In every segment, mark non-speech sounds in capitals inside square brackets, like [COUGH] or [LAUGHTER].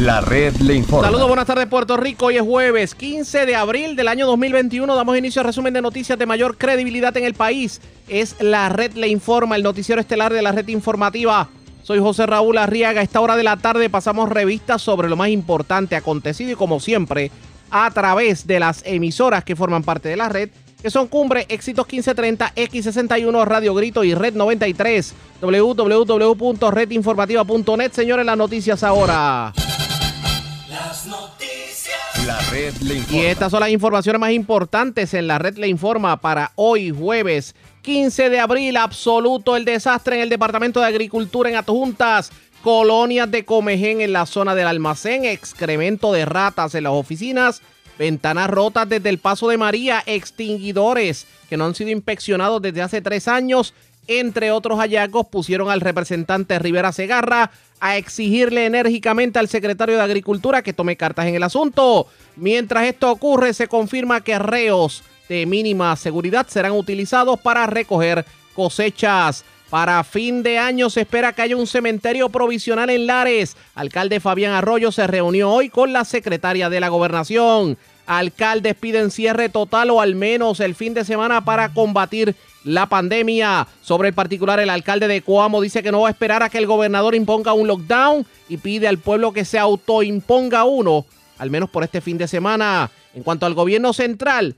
La red le informa. Saludos, buenas tardes Puerto Rico. Hoy es jueves 15 de abril del año 2021. Damos inicio al resumen de noticias de mayor credibilidad en el país. Es La red le informa, el noticiero estelar de la red informativa. Soy José Raúl Arriaga. A esta hora de la tarde pasamos revistas sobre lo más importante acontecido y como siempre a través de las emisoras que forman parte de la red que son Cumbre, Éxitos 1530, X61, Radio Grito y Red 93. www.redinformativa.net. Señores, las noticias ahora. Las noticias. La red le informa. Y estas son las informaciones más importantes en la red le informa para hoy jueves 15 de abril. Absoluto el desastre en el Departamento de Agricultura en Adjuntas. Colonias de comején en la zona del almacén, excremento de ratas en las oficinas ventanas rotas desde el paso de María, extinguidores que no han sido inspeccionados desde hace tres años, entre otros hallazgos, pusieron al representante Rivera Segarra a exigirle enérgicamente al secretario de Agricultura que tome cartas en el asunto. Mientras esto ocurre, se confirma que reos de mínima seguridad serán utilizados para recoger cosechas. Para fin de año se espera que haya un cementerio provisional en Lares. Alcalde Fabián Arroyo se reunió hoy con la secretaria de la gobernación. Alcaldes piden cierre total o al menos el fin de semana para combatir la pandemia. Sobre el particular, el alcalde de Coamo dice que no va a esperar a que el gobernador imponga un lockdown y pide al pueblo que se autoimponga uno, al menos por este fin de semana. En cuanto al gobierno central,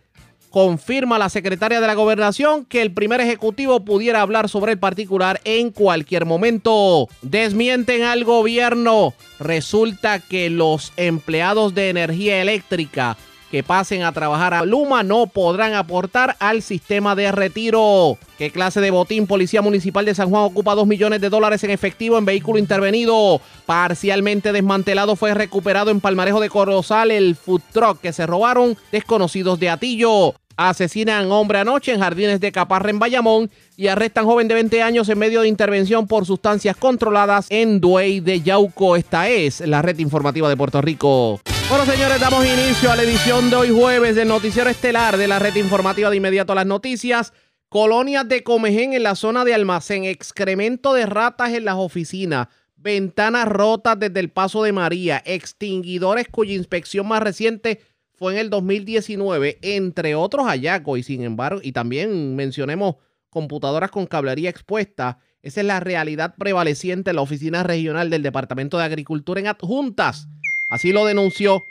confirma la secretaria de la gobernación que el primer ejecutivo pudiera hablar sobre el particular en cualquier momento. Desmienten al gobierno. Resulta que los empleados de energía eléctrica que pasen a trabajar a Luma no podrán aportar al sistema de retiro. ¿Qué clase de botín? Policía Municipal de San Juan ocupa 2 millones de dólares en efectivo en vehículo intervenido. Parcialmente desmantelado fue recuperado en Palmarejo de Corozal el food truck que se robaron desconocidos de Atillo. Asesinan hombre anoche en Jardines de Caparra en Bayamón y arrestan joven de 20 años en medio de intervención por sustancias controladas en Duey de Yauco. Esta es la red informativa de Puerto Rico. Bueno, señores, damos inicio a la edición de hoy jueves del noticiero estelar de la red informativa de inmediato a las noticias. Colonias de comején en la zona de almacén, excremento de ratas en las oficinas, ventanas rotas desde el paso de María, extinguidores cuya inspección más reciente fue en el 2019, entre otros hallazgos. Y sin embargo, y también mencionemos computadoras con cablería expuesta. Esa es la realidad prevaleciente en la oficina regional del Departamento de Agricultura en Adjuntas. Así lo denunció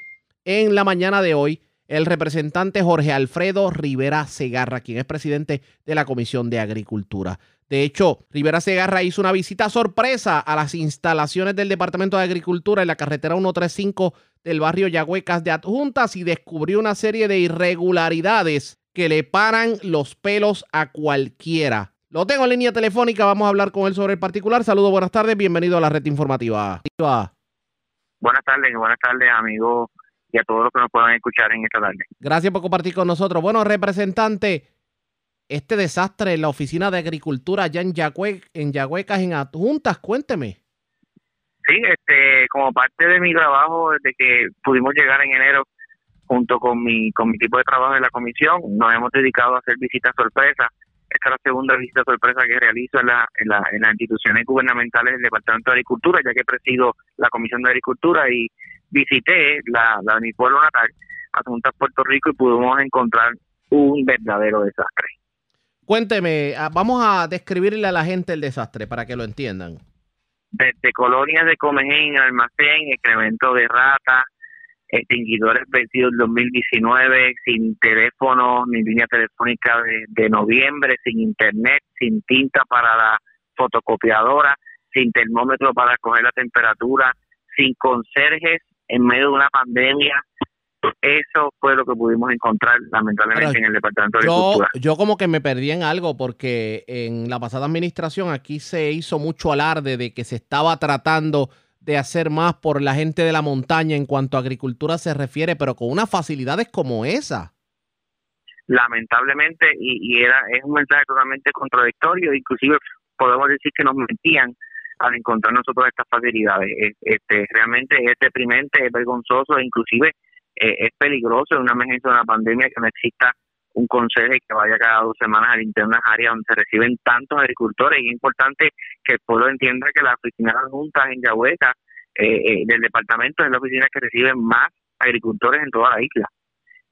en la mañana de hoy el representante Jorge Alfredo Rivera Segarra, quien es presidente de la Comisión de Agricultura. De hecho, Rivera Segarra hizo una visita sorpresa a las instalaciones del Departamento de Agricultura en la carretera 135 del barrio Yagüecas de Adjuntas y descubrió una serie de irregularidades que le paran los pelos a cualquiera. Lo tengo en línea telefónica, vamos a hablar con él sobre el particular. Saludos, buenas tardes, bienvenido a la red informativa. Buenas tardes y buenas tardes, amigos, y a todos los que nos puedan escuchar en esta tarde. Gracias por compartir con nosotros. Bueno, representante, este desastre en la oficina de agricultura allá en, Yagüe, en Yagüecas, en Adjuntas, cuénteme. Sí, este, como parte de mi trabajo, desde que pudimos llegar en enero, junto con mi, con mi equipo de trabajo de la comisión, nos hemos dedicado a hacer visitas sorpresas esta es la segunda visita sorpresa que realizo en, la, en, la, en las instituciones gubernamentales del Departamento de Agricultura, ya que presido la Comisión de Agricultura y visité la, la de mi pueblo natal, Asuntas Puerto Rico, y pudimos encontrar un verdadero desastre. Cuénteme, ah, vamos a describirle a la gente el desastre para que lo entiendan. Desde colonias de comején, almacén, excremento de ratas, extinguidores vencidos en 2019, sin teléfono ni línea telefónica de, de, noviembre, sin internet, sin tinta para la fotocopiadora, sin termómetro para coger la temperatura, sin conserjes en medio de una pandemia. Eso fue lo que pudimos encontrar lamentablemente en el Departamento de yo, Agricultura. Yo como que me perdí en algo porque en la pasada administración aquí se hizo mucho alarde de que se estaba tratando de hacer más por la gente de la montaña en cuanto a agricultura se refiere, pero con unas facilidades como esa. Lamentablemente, y, era es un mensaje totalmente contradictorio, inclusive podemos decir que nos mentían al encontrar nosotros estas facilidades. Este, realmente es deprimente, es vergonzoso e inclusive eh, es peligroso en una emergencia de una pandemia que no exista un consejo que vaya cada dos semanas al interno áreas donde se reciben tantos agricultores y es importante que el pueblo entienda que la oficina de juntas en Yahueca eh, del departamento, es la oficina que recibe más agricultores en toda la isla.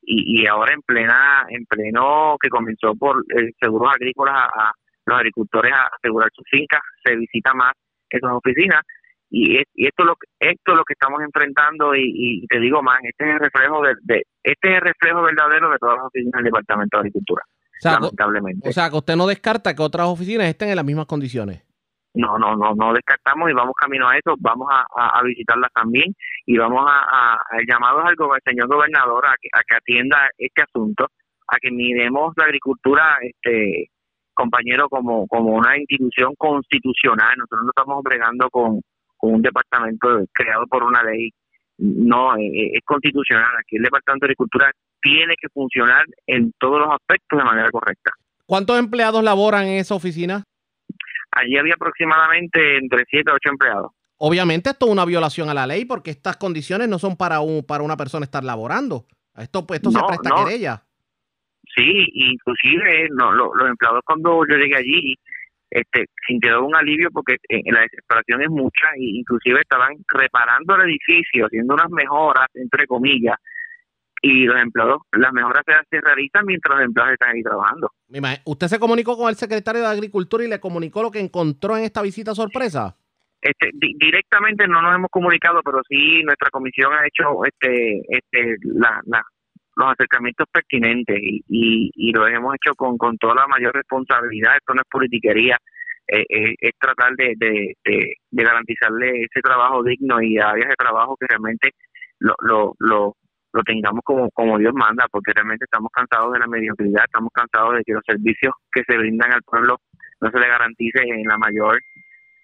Y, y ahora en plena, en pleno que comenzó por seguros agrícolas a, los agricultores a asegurar sus fincas, se visita más esas oficinas y, esto es lo esto es lo que estamos enfrentando y, te digo más este es el reflejo de, este es el reflejo verdadero de todas las oficinas del departamento de agricultura lamentablemente. o sea que usted no descarta que otras oficinas estén en las mismas condiciones. No no no no descartamos y vamos camino a eso vamos a, visitarlas también y vamos a, a, llamado al, señor gobernador a que, a que atienda este asunto a que miremos la agricultura este compañero como como una institución constitucional. Nosotros no estamos bregando con con un departamento creado por una ley. No, eh, eh, es, constitucional. Aquí el Departamento de Agricultura tiene que funcionar en todos los aspectos de manera correcta. ¿Cuántos empleados laboran en esa oficina? Allí había aproximadamente entre 7 a 8 empleados. Obviamente esto es una violación a la ley porque estas condiciones no son para un para una persona estar laborando. Esto, pues, esto se presta a querella. Sí, inclusive no, los empleados cuando yo llegué allí este, sintieron un alivio porque eh, la desesperación es mucha e inclusive estaban reparando el edificio, haciendo unas mejoras, entre comillas, y los empleados, las mejoras se, realizan mientras los empleados están ahí trabajando. ¿Usted se comunicó con el secretario de Agricultura y le comunicó lo que encontró en esta visita sorpresa? Este, directamente no nos hemos comunicado, pero sí nuestra comisión ha hecho este, este, la, los acercamientos pertinentes y, y, lo hemos hecho con, con toda la mayor responsabilidad. Esto no es politiquería, eh, eh, es tratar de, de, de, garantizarle ese trabajo digno y áreas de trabajo que realmente lo, lo, lo, lo tengamos como, como Dios manda, porque realmente estamos cansados de la mediocridad, estamos cansados de que los servicios que se brindan al pueblo no se le garantice en la mayor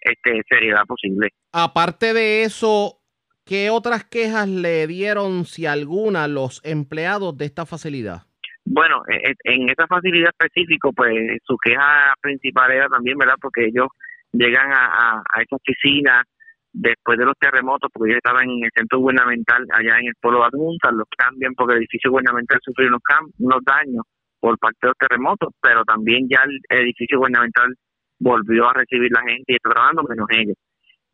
este, seriedad posible. Aparte de eso, ¿Qué otras quejas le dieron, si alguna, los empleados de esta facilidad? Bueno, e, e, en esta facilidad específico, pues su queja principal era también, ¿verdad? Porque ellos llegan a, a, esta oficina después de los terremotos, porque ellos estaban en el centro gubernamental allá en el pueblo de Adjunta, los cambian porque el edificio gubernamental sufrió unos, unos daños por parte de los terremotos, pero también ya el edificio gubernamental volvió a recibir la gente y está trabajando menos ellos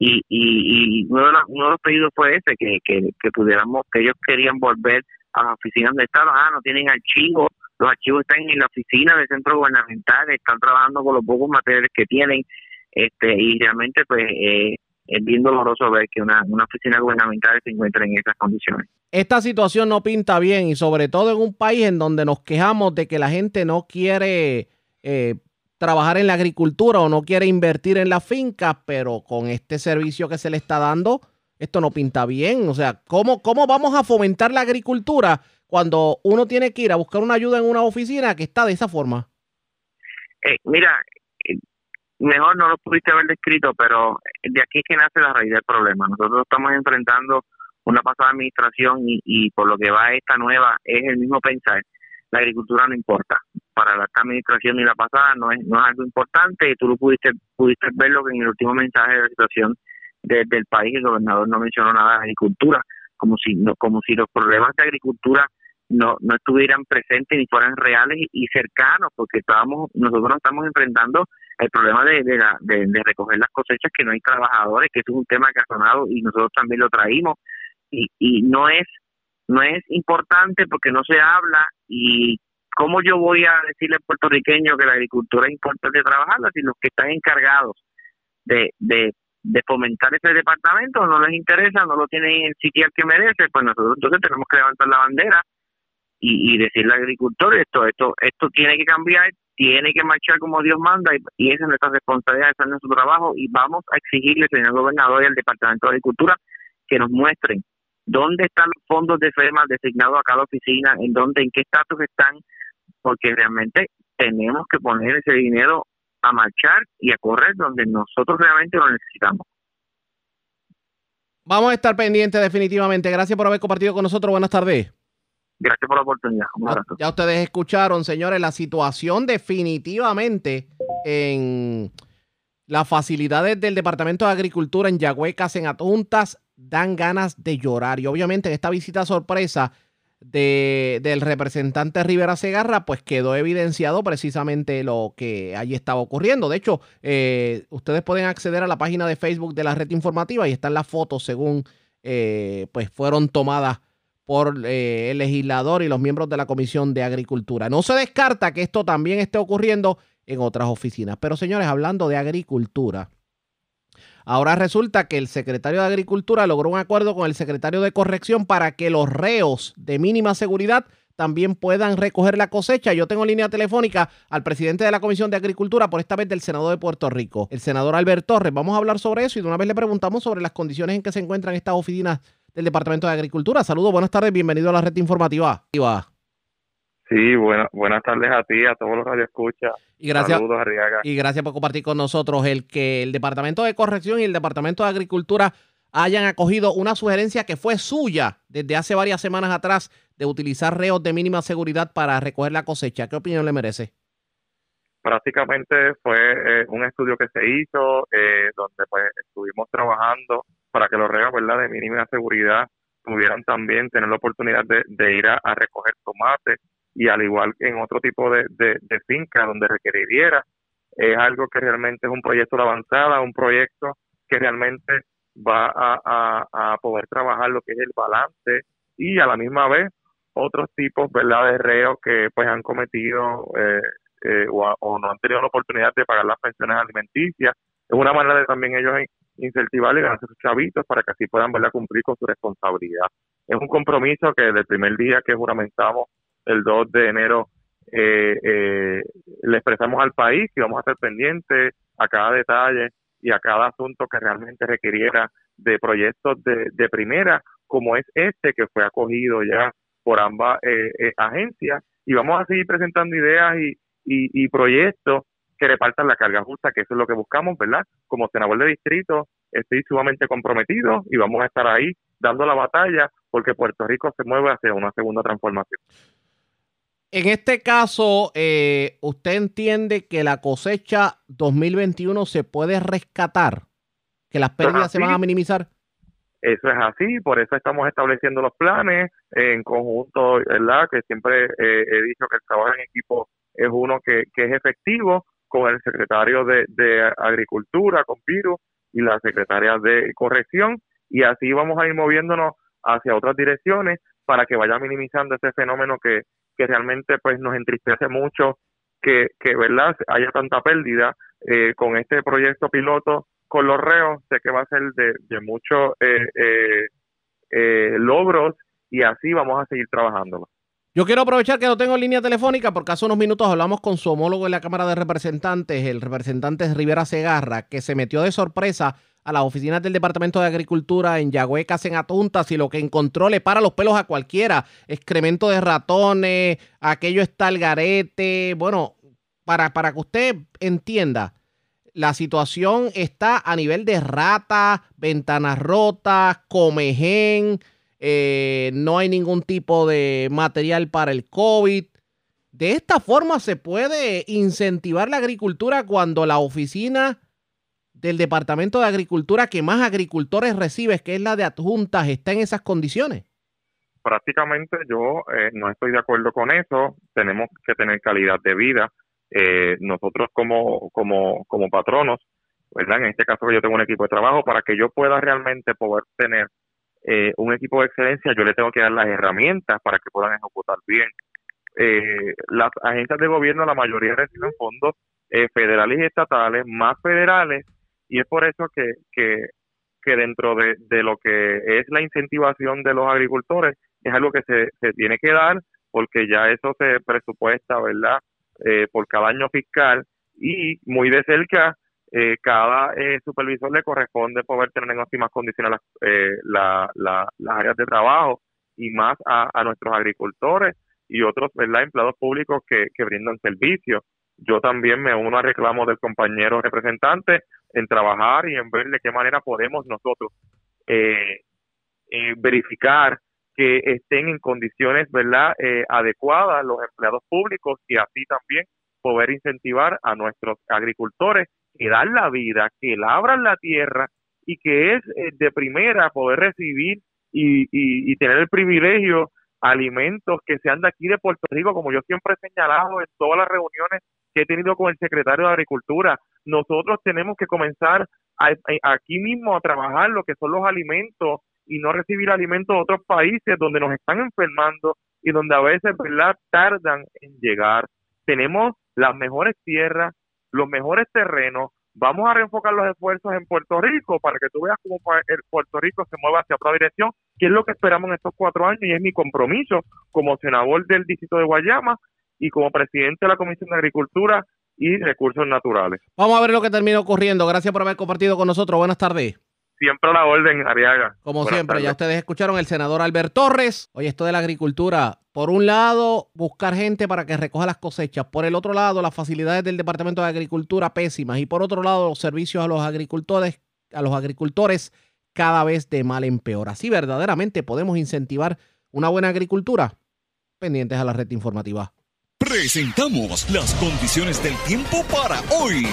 y, y, uno, de los, uno de los pedidos fue ese, que, que, pudiéramos, que ellos querían volver a las oficinas de Estado, ah, no tienen archivos, los archivos están en la oficina del centro gubernamental, están trabajando con los pocos materiales que tienen, este y realmente pues eh, es bien doloroso ver que una, una oficina gubernamental se encuentra en esas condiciones. Esta situación no pinta bien y sobre todo en un país en donde nos quejamos de que la gente no quiere eh, trabajar en la agricultura o no quiere invertir en la finca, pero con este servicio que se le está dando, esto no pinta bien. O sea, ¿cómo, cómo vamos a fomentar la agricultura cuando uno tiene que ir a buscar una ayuda en una oficina que está de esa forma? Eh, mira, eh, mejor no lo pudiste haber descrito, pero de aquí es que nace la raíz del problema. Nosotros estamos enfrentando una pasada administración y, y por lo que va esta nueva es el mismo pensar la agricultura no importa. Para la administración y la pasada no es, no es algo importante y tú lo pudiste, pudiste verlo en el último mensaje de la situación del país el gobernador no mencionó nada de agricultura, como si, no, como si los problemas de agricultura no, no estuvieran presentes ni fueran reales y, cercanos, porque estábamos nosotros nos estamos enfrentando el problema de, de, la, de, recoger las cosechas, que no hay trabajadores, que eso es un tema que ha sonado y nosotros también lo traímos, y, y no es no es importante porque no se habla y cómo yo voy a decirle al puertorriqueño que la agricultura es importante trabajarla si los que están encargados de, de, fomentar ese departamento no les interesa, no lo tienen en sitio que merece, pues nosotros entonces tenemos que levantar la bandera y, y decirle al agricultor esto, esto, esto tiene que cambiar, tiene que marchar como Dios manda y, y esa es nuestra responsabilidad, ese es nuestro trabajo y vamos a exigirle, señor gobernador y al Departamento de Agricultura que nos muestren dónde están los fondos de FEMA designados a cada oficina, en dónde, en qué estatus están, porque realmente tenemos que poner ese dinero a marchar y a correr donde nosotros realmente lo necesitamos. Vamos a estar pendientes definitivamente. Gracias por haber compartido con nosotros. Buenas tardes. Gracias por la oportunidad. ya ustedes escucharon, señores, la situación definitivamente en las facilidades del Departamento de Agricultura en Yagüecas, en Atuntas, dan ganas de llorar. Y obviamente en esta visita sorpresa, de, del representante Rivera Segarra, pues quedó evidenciado precisamente lo que allí estaba ocurriendo. De hecho, eh, ustedes pueden acceder a la página de Facebook de la red informativa y están las fotos según eh, pues fueron tomadas por eh, el legislador y los miembros de la Comisión de Agricultura. No se descarta que esto también esté ocurriendo en otras oficinas. Pero señores, hablando de agricultura, ahora resulta que el secretario de Agricultura logró un acuerdo con el secretario de Corrección para que los reos de mínima seguridad también puedan recoger la cosecha. Yo tengo línea telefónica al presidente de la Comisión de Agricultura, por esta vez del Senado de Puerto Rico, el senador Albert Torres. Vamos a hablar sobre eso y de una vez le preguntamos sobre las condiciones en que se encuentran estas oficinas del Departamento de Agricultura. Saludos, buenas tardes, bienvenido a la red informativa. Sí, buenas tardes a ti, a todos los radioescuchas. Y gracias, Saludos, Arriaga. Y gracias por compartir con nosotros el que el Departamento de Corrección y el Departamento de Agricultura hayan acogido una sugerencia que fue suya desde hace varias semanas atrás de utilizar reos de mínima seguridad para recoger la cosecha. ¿Qué opinión le merece? Prácticamente fue eh, un estudio que se hizo eh, donde pues estuvimos trabajando para que los reos ¿verdad? de mínima seguridad pudieran también tener la oportunidad de, ir a, recoger tomates y al igual que en otro tipo de, de, finca donde requeriría, es algo que realmente es un proyecto de avanzada, un proyecto que realmente va a, a, poder trabajar lo que es el balance y a la misma vez otros tipos ¿verdad? de reos que pues han cometido eh, eh, o, no han tenido la oportunidad de pagar las pensiones alimenticias. Es una manera de también ellos incentivar y ganarse sus chavitos para que así puedan ¿verdad? cumplir con su responsabilidad. Es un compromiso que desde el primer día que juramentamos el 2 de enero eh, eh, le expresamos al país que vamos a estar pendientes a cada detalle y a cada asunto que realmente requiriera de proyectos de, de primera, como es este que fue acogido ya por ambas eh, agencias, y vamos a seguir presentando ideas y, y, y proyectos que repartan la carga justa, que eso es lo que buscamos, ¿verdad? Como senador de distrito estoy sumamente comprometido y vamos a estar ahí dando la batalla porque Puerto Rico se mueve hacia una segunda transformación. En este caso, eh, ¿usted entiende que la cosecha 2021 se puede rescatar? ¿Que las pérdidas se van a minimizar? Eso es así, por eso estamos estableciendo los planes en conjunto, ¿verdad? Que siempre eh, he dicho que el trabajo en equipo es uno que, que es efectivo con el secretario de, Agricultura, con Piru, y la secretaria de Corrección, y así vamos a ir moviéndonos hacia otras direcciones para que vaya minimizando ese fenómeno que, que realmente pues nos entristece mucho que, que verdad haya tanta pérdida eh, con este proyecto piloto con los reos sé que va a ser de, de muchos eh, eh, logros y así vamos a seguir trabajando. Yo quiero aprovechar que no tengo línea telefónica porque hace unos minutos hablamos con su homólogo en la Cámara de Representantes, el representante Rivera Segarra, que se metió de sorpresa a las oficinas del Departamento de Agricultura en Yagüecas, en Atuntas, y lo que encontró le para los pelos a cualquiera. Excremento de ratones, aquello está el garete. Bueno, para, para que usted entienda, la situación está a nivel de rata, ventanas rotas, comején, eh, no hay ningún tipo de material para el COVID. De esta forma se puede incentivar la agricultura cuando la oficina del Departamento de Agricultura que más agricultores recibe, que es la de adjuntas, está en esas condiciones. Prácticamente yo eh, no estoy de acuerdo con eso. Tenemos que tener calidad de vida. Eh, nosotros como, como, como patronos, ¿verdad? En este caso yo tengo un equipo de trabajo para que yo pueda realmente poder tener eh, un equipo de excelencia, yo le tengo que dar las herramientas para que puedan ejecutar bien. Eh, las agencias de gobierno, la mayoría reciben fondos eh, federales y estatales, más federales, y es por eso que, que, que dentro de, de, lo que es la incentivación de los agricultores, es algo que se, se tiene que dar, porque ya eso se presupuesta, ¿verdad?, por cada año fiscal, y muy de cerca eh, cada eh, supervisor le corresponde poder tener en óptimas condiciones las, eh, las áreas de trabajo y más a, nuestros agricultores y otros ¿verdad? empleados públicos que, que brindan servicios. Yo también me uno a reclamo del compañero representante en trabajar y en ver de qué manera podemos nosotros verificar que estén en condiciones verdad adecuadas los empleados públicos y así también poder incentivar a nuestros agricultores que dan la vida, que labran la tierra y que es eh, de primera poder recibir y, y, tener el privilegio alimentos que sean de aquí de Puerto Rico, como yo siempre he señalado en todas las reuniones que he tenido con el secretario de Agricultura. Nosotros tenemos que comenzar aquí mismo a trabajar lo que son los alimentos y no recibir alimentos de otros países donde nos están enfermando y donde a veces ¿verdad? tardan en llegar. Tenemos las mejores tierras, los mejores terrenos, vamos a reenfocar los esfuerzos en Puerto Rico para que tú veas cómo Puerto Rico se mueva hacia otra dirección, que es lo que esperamos en estos cuatro años y es mi compromiso como senador del distrito de Guayama y como presidente de la Comisión de Agricultura y Recursos Naturales. Vamos a ver lo que termina ocurriendo. Gracias por haber compartido con nosotros. Buenas tardes. Siempre a la orden, Ariaga. Como siempre, ya ustedes escucharon el senador Albert Torres. Oye, esto de la agricultura, por un lado, buscar gente para que recoja las cosechas. Por el otro lado, las facilidades del Departamento de Agricultura pésimas. Y por otro lado, los servicios a los agricultores, a los agricultores cada vez de mal en peor. Así verdaderamente podemos incentivar una buena agricultura. Pendientes a la red informativa. Presentamos las condiciones del tiempo para hoy.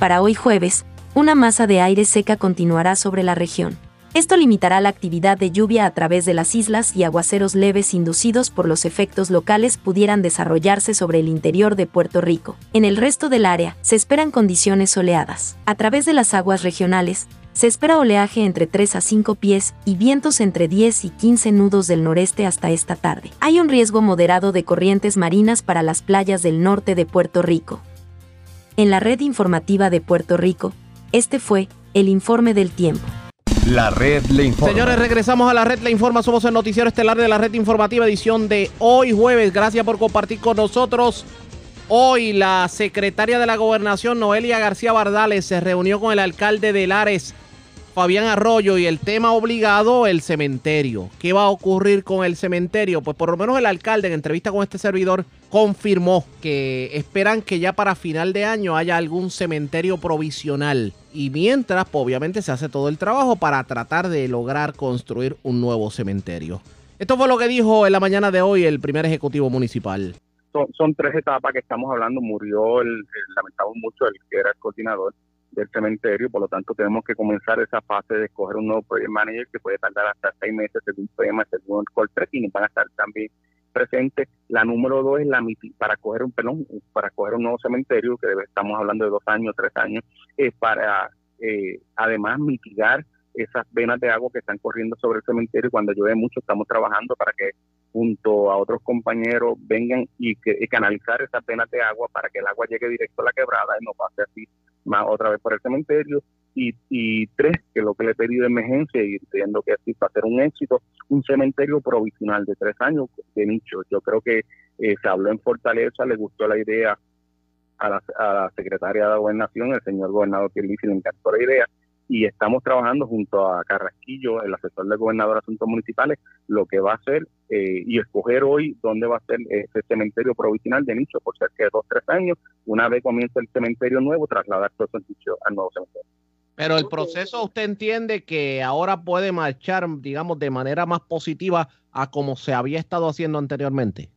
Para hoy jueves, una masa de aire seca continuará sobre la región. Esto limitará la actividad de lluvia a través de las islas y aguaceros leves inducidos por los efectos locales pudieran desarrollarse sobre el interior de Puerto Rico. En el resto del área, se esperan condiciones soleadas. A través de las aguas regionales, se espera oleaje entre 3 a 5 pies y vientos entre 10 y 15 nudos del noreste hasta esta tarde. Hay un riesgo moderado de corrientes marinas para las playas del norte de Puerto Rico. En la red informativa de Puerto Rico, este fue el informe del tiempo. La red le informa. Señores, regresamos a la red le informa. Somos el noticiero estelar de la red informativa, edición de hoy jueves. Gracias por compartir con nosotros. Hoy la secretaria de la gobernación, Noelia García Bardales, se reunió con el alcalde de Lares, Fabián Arroyo y el tema obligado, el cementerio. ¿Qué va a ocurrir con el cementerio? Pues por lo menos el alcalde en entrevista con este servidor confirmó que esperan que ya para final de año haya algún cementerio provisional. Y mientras, pues, obviamente se hace todo el trabajo para tratar de lograr construir un nuevo cementerio. Esto fue lo que dijo en la mañana de hoy el primer ejecutivo municipal. Son, tres etapas que estamos hablando. Murió, el, lamentamos mucho, el que era el coordinador del cementerio, por lo tanto tenemos que comenzar esa fase de escoger un nuevo project manager que puede tardar hasta seis meses según tema, según el call y van a estar también presentes. La número dos es la para coger un pelón, para coger un nuevo cementerio, que estamos hablando de dos años, tres años, es para eh, además mitigar esas venas de agua que están corriendo sobre el cementerio. Cuando llueve mucho, estamos trabajando para que junto a otros compañeros vengan y, que, y canalizar esas venas de agua para que el agua llegue directo a la quebrada y no pase así más otra vez por el cementerio. Y, tres, que lo que le pedido de emergencia y entiendo que así va a ser un éxito, un cementerio provisional de tres años de nicho. Yo creo que eh, se habló en Fortaleza, le gustó la idea a la, a la secretaria de Gobernación, el señor gobernador Pierluisi le encantó la idea y estamos trabajando junto a Carrasquillo, el asesor del gobernador de Asuntos Municipales, lo que va a hacer eh, y escoger hoy dónde va a ser ese cementerio provisional de nicho por cerca de dos tres años. Una vez comienza el cementerio nuevo, trasladar todo ese nicho al nuevo cementerio. Pero el proceso, ¿usted entiende que ahora puede marchar, digamos, de manera más positiva a como se había estado haciendo anteriormente?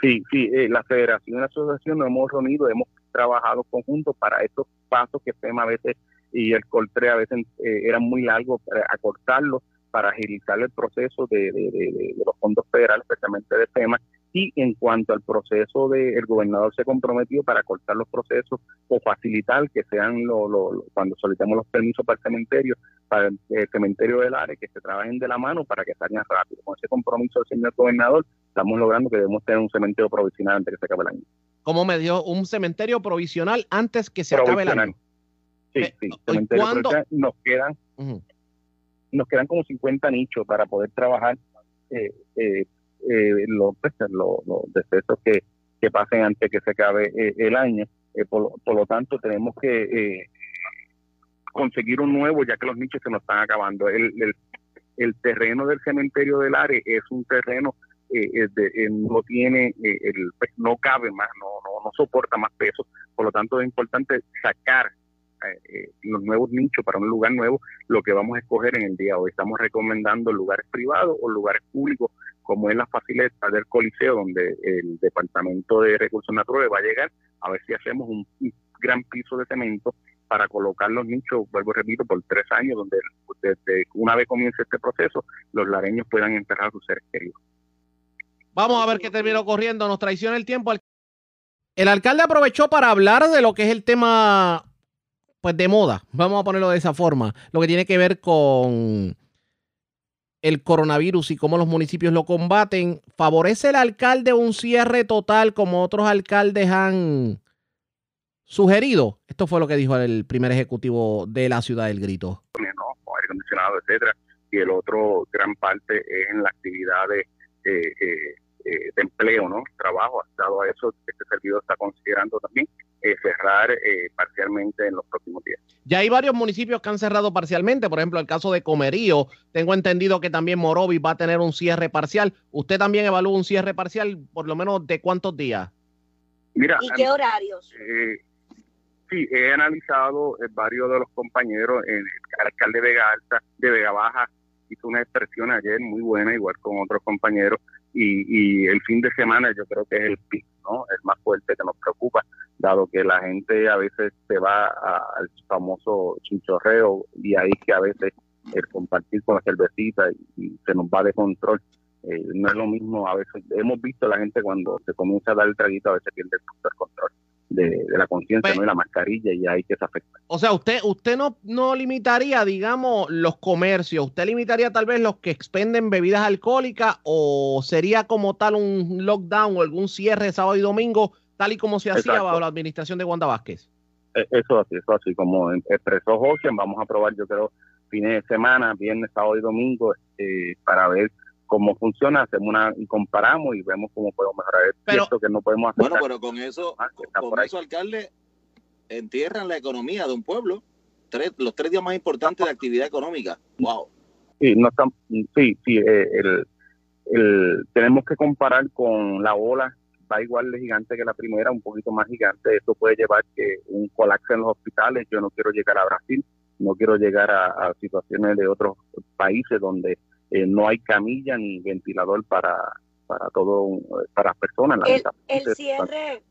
Sí, sí, eh, la federación y la asociación nos hemos reunido, hemos trabajado conjuntos para estos pasos que FEMA a veces y el COL3 a veces eh, era muy largo para acortarlo, para agilizar el proceso de, de, los fondos federales, especialmente de FEMA. Y en cuanto al proceso de, el gobernador se comprometió para cortar los procesos o facilitar que sean lo, cuando solicitemos los permisos para el cementerio, para el, cementerio del área, que se trabajen de la mano para que salgan rápido. Con ese compromiso del señor gobernador, estamos logrando que debemos tener un cementerio provisional antes que se acabe el año. ¿Cómo me dio un cementerio provisional antes que se acabe el año? Sí, sí, nos quedan nos quedan como 50 nichos para poder trabajar eh, eh, eh los, pues, los, decesos que, que pasen antes que se acabe eh, el año. Por, por, lo tanto, tenemos que conseguir un nuevo, ya que los nichos se nos están acabando. El, el, el terreno del cementerio del Are es un terreno eh, no tiene, el, pues, no cabe más, no, no, no soporta más peso. Por lo tanto, es importante sacar eh, los nuevos nichos para un lugar nuevo, lo que vamos a escoger en el día hoy. Estamos recomendando lugares privados o lugares públicos, como es la facilidad del Coliseo, donde el Departamento de Recursos Naturales va a llegar a ver si hacemos un, gran piso de cemento para colocar los nichos, vuelvo repito, por tres años, donde desde una vez comience este proceso, los lareños puedan enterrar a sus seres queridos. Vamos a ver qué termina ocurriendo. Nos traiciona el tiempo. El alcalde aprovechó para hablar de lo que es el tema pues de moda, vamos a ponerlo de esa forma, lo que tiene que ver con el coronavirus y cómo los municipios lo combaten. ¿Favorece el alcalde un cierre total como otros alcaldes han sugerido? Esto fue lo que dijo el primer ejecutivo de la ciudad del Grito. No, aire acondicionado, etcétera. Y el otro gran parte es en la actividad de, eh, eh, eh, de empleo, ¿no? Trabajo, dado a eso, este servidor está considerando también eh, cerrar eh, parcialmente en los próximos días. Ya hay varios municipios que han cerrado parcialmente, por ejemplo, el caso de Comerío, tengo entendido que también Morovis va a tener un cierre parcial. ¿Usted también evalúa un cierre parcial, por lo menos de cuántos días? Mira, ¿Y qué horarios? Eh, sí, he analizado varios de los compañeros, el alcalde de Vega Alta, de Vega Baja, hizo una expresión ayer muy buena, igual con otros compañeros, y, y el fin de semana yo creo que es el pico, ¿no? El más fuerte que nos preocupa dado que la gente a veces se va al famoso chinchorreo y ahí que a veces el compartir con la cervecita y, se nos va de control. Eh, no es lo mismo, a veces hemos visto a la gente cuando se comienza a dar el traguito, a veces pierde el control de, la conciencia pues ¿no? y la mascarilla y ahí que se afecta. O sea, usted usted no, no limitaría, digamos, los comercios, usted limitaría tal vez los que expenden bebidas alcohólicas o sería como tal un lockdown o algún cierre sábado y domingo tal y como se hacía bajo la administración de Wanda Vázquez. E, eso así, eso así, como expresó José, vamos a probar yo creo fines de semana, viernes, sábado y domingo, eh, para ver cómo funciona, hacemos una y comparamos y vemos cómo podemos mejorar. Es pero, que no podemos hacer. Bueno, pero con eso, ah, con, eso, alcalde, entierran la economía de un pueblo. Tres, los tres días más importantes de actividad económica. Wow. Sí, no están, sí, sí, eh, el, el, tenemos que comparar con la ola igual de gigante que la primera, un poquito más gigante. Esto puede llevar que un colapso en los hospitales. Yo no quiero llegar a Brasil, no quiero llegar a, situaciones de otros países donde eh, no hay camilla ni ventilador para para todo para las personas. El, el cierre,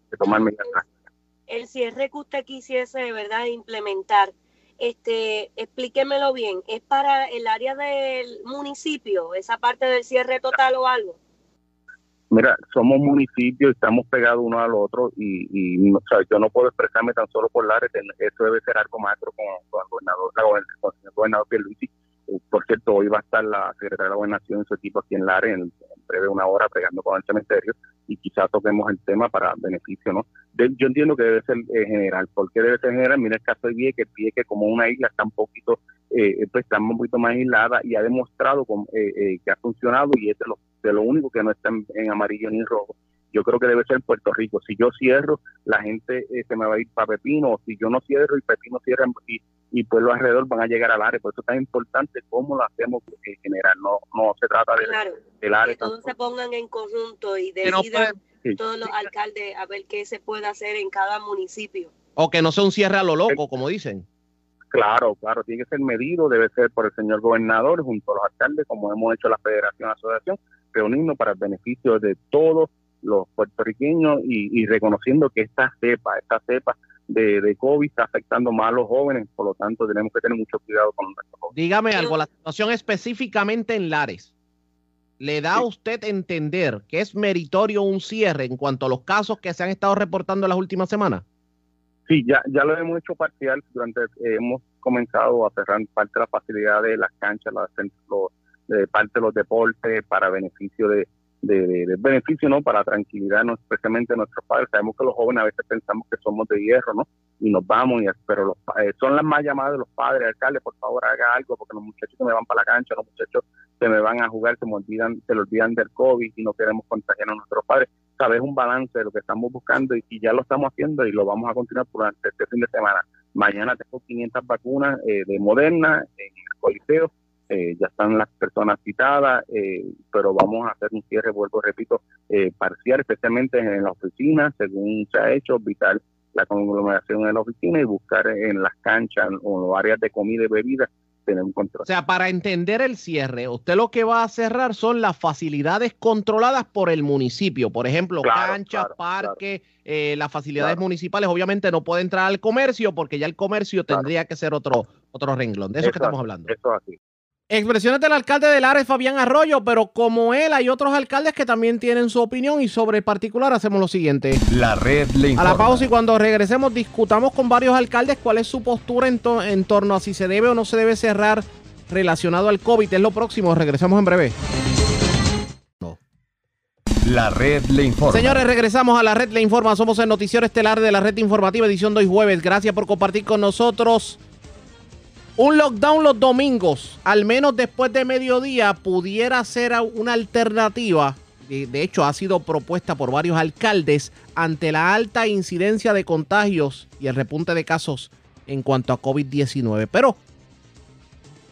el cierre que usted quisiese de verdad implementar, este, explíquemelo bien, ¿es para el área del municipio, esa parte del cierre total o algo? Mira, somos municipios, estamos pegados uno al otro y, y yo no puedo expresarme tan solo por Lares, eso debe ser algo macro con, con el gobernador, con el gobernador Pierluisi. Eh, por cierto, hoy va a estar la secretaria de la Gobernación y su equipo aquí en Lares en, breve una hora pegando con el cementerio y quizás toquemos el tema para beneficio, ¿no? yo entiendo que debe ser eh, general. ¿Por qué debe ser general? Mira el caso de Vieques, que como una isla está un poquito, eh, pues está un poquito más aislada y ha demostrado que ha funcionado y es de los de lo único que no está en, amarillo ni rojo. Yo creo que debe ser Puerto Rico. Si yo cierro, la gente eh, se me va a ir para Pepino, o si yo no cierro y Pepino cierra y, y pueblos alrededor van a llegar al área. Por eso es tan importante cómo lo hacemos en general. No, no se trata de, claro, del área. Que todos se pongan en conjunto y decidan todos los alcaldes a ver qué se puede hacer en cada municipio. O que no sea un cierre a lo loco, como dicen. Claro, claro, tiene que ser medido, debe ser por el señor gobernador junto a los alcaldes, como hemos hecho la Federación Asociación, reunirnos para el beneficio de todos los puertorriqueños y, reconociendo que esta cepa, esta cepa de, de, COVID está afectando más a los jóvenes, por lo tanto tenemos que tener mucho cuidado con nuestro COVID. Dígame algo, la situación específicamente en Lares, ¿le da a usted entender que es meritorio un cierre en cuanto a los casos que se han estado reportando en las últimas semanas? Sí, ya, ya lo hemos hecho parcial, durante hemos comenzado a cerrar parte de las facilidades, las canchas, los, de parte de los deportes para beneficio de, de, beneficio no para tranquilidad no especialmente nuestros padres. Sabemos que los jóvenes a veces pensamos que somos de hierro no y nos vamos y pero los, eh, son las más llamadas de los padres alcalde por favor haga algo porque los muchachos se me van para la cancha los muchachos se me van a jugar se me olvidan se le olvidan del covid y no queremos contagiar a nuestros padres sabes un balance de lo que estamos buscando y, ya lo estamos haciendo y lo vamos a continuar durante este fin de semana. Mañana tengo 500 vacunas eh, de Moderna en el Coliseo eh, ya están las personas citadas, eh, pero vamos a hacer un cierre, vuelvo, repito, eh, parcial, especialmente en la oficina, según se ha hecho, vital la conglomeración en la oficina y buscar en las canchas o áreas de comida y bebida tener un control. O sea, para entender el cierre, usted lo que va a cerrar son las facilidades controladas por el municipio. Por ejemplo, canchas, parques, eh, las facilidades municipales. Obviamente no puede entrar al comercio porque ya el comercio tendría que ser otro, otro renglón. De eso, que estamos hablando. Eso así. Expresiones del alcalde de Lares, Fabián Arroyo, pero como él hay otros alcaldes que también tienen su opinión y sobre el particular hacemos lo siguiente. La red le A la pausa y cuando regresemos discutamos con varios alcaldes cuál es su postura en, en torno a si se debe o no se debe cerrar relacionado al COVID. Es lo próximo, regresamos en breve. La red le informa. Señores, regresamos a la red le informa. Somos el noticiero estelar de la red informativa edición de hoy jueves. Gracias por compartir con nosotros. Un lockdown los domingos, al menos después de mediodía, pudiera ser una alternativa. De hecho, ha sido propuesta por varios alcaldes ante la alta incidencia de contagios y el repunte de casos en cuanto a COVID-19. Pero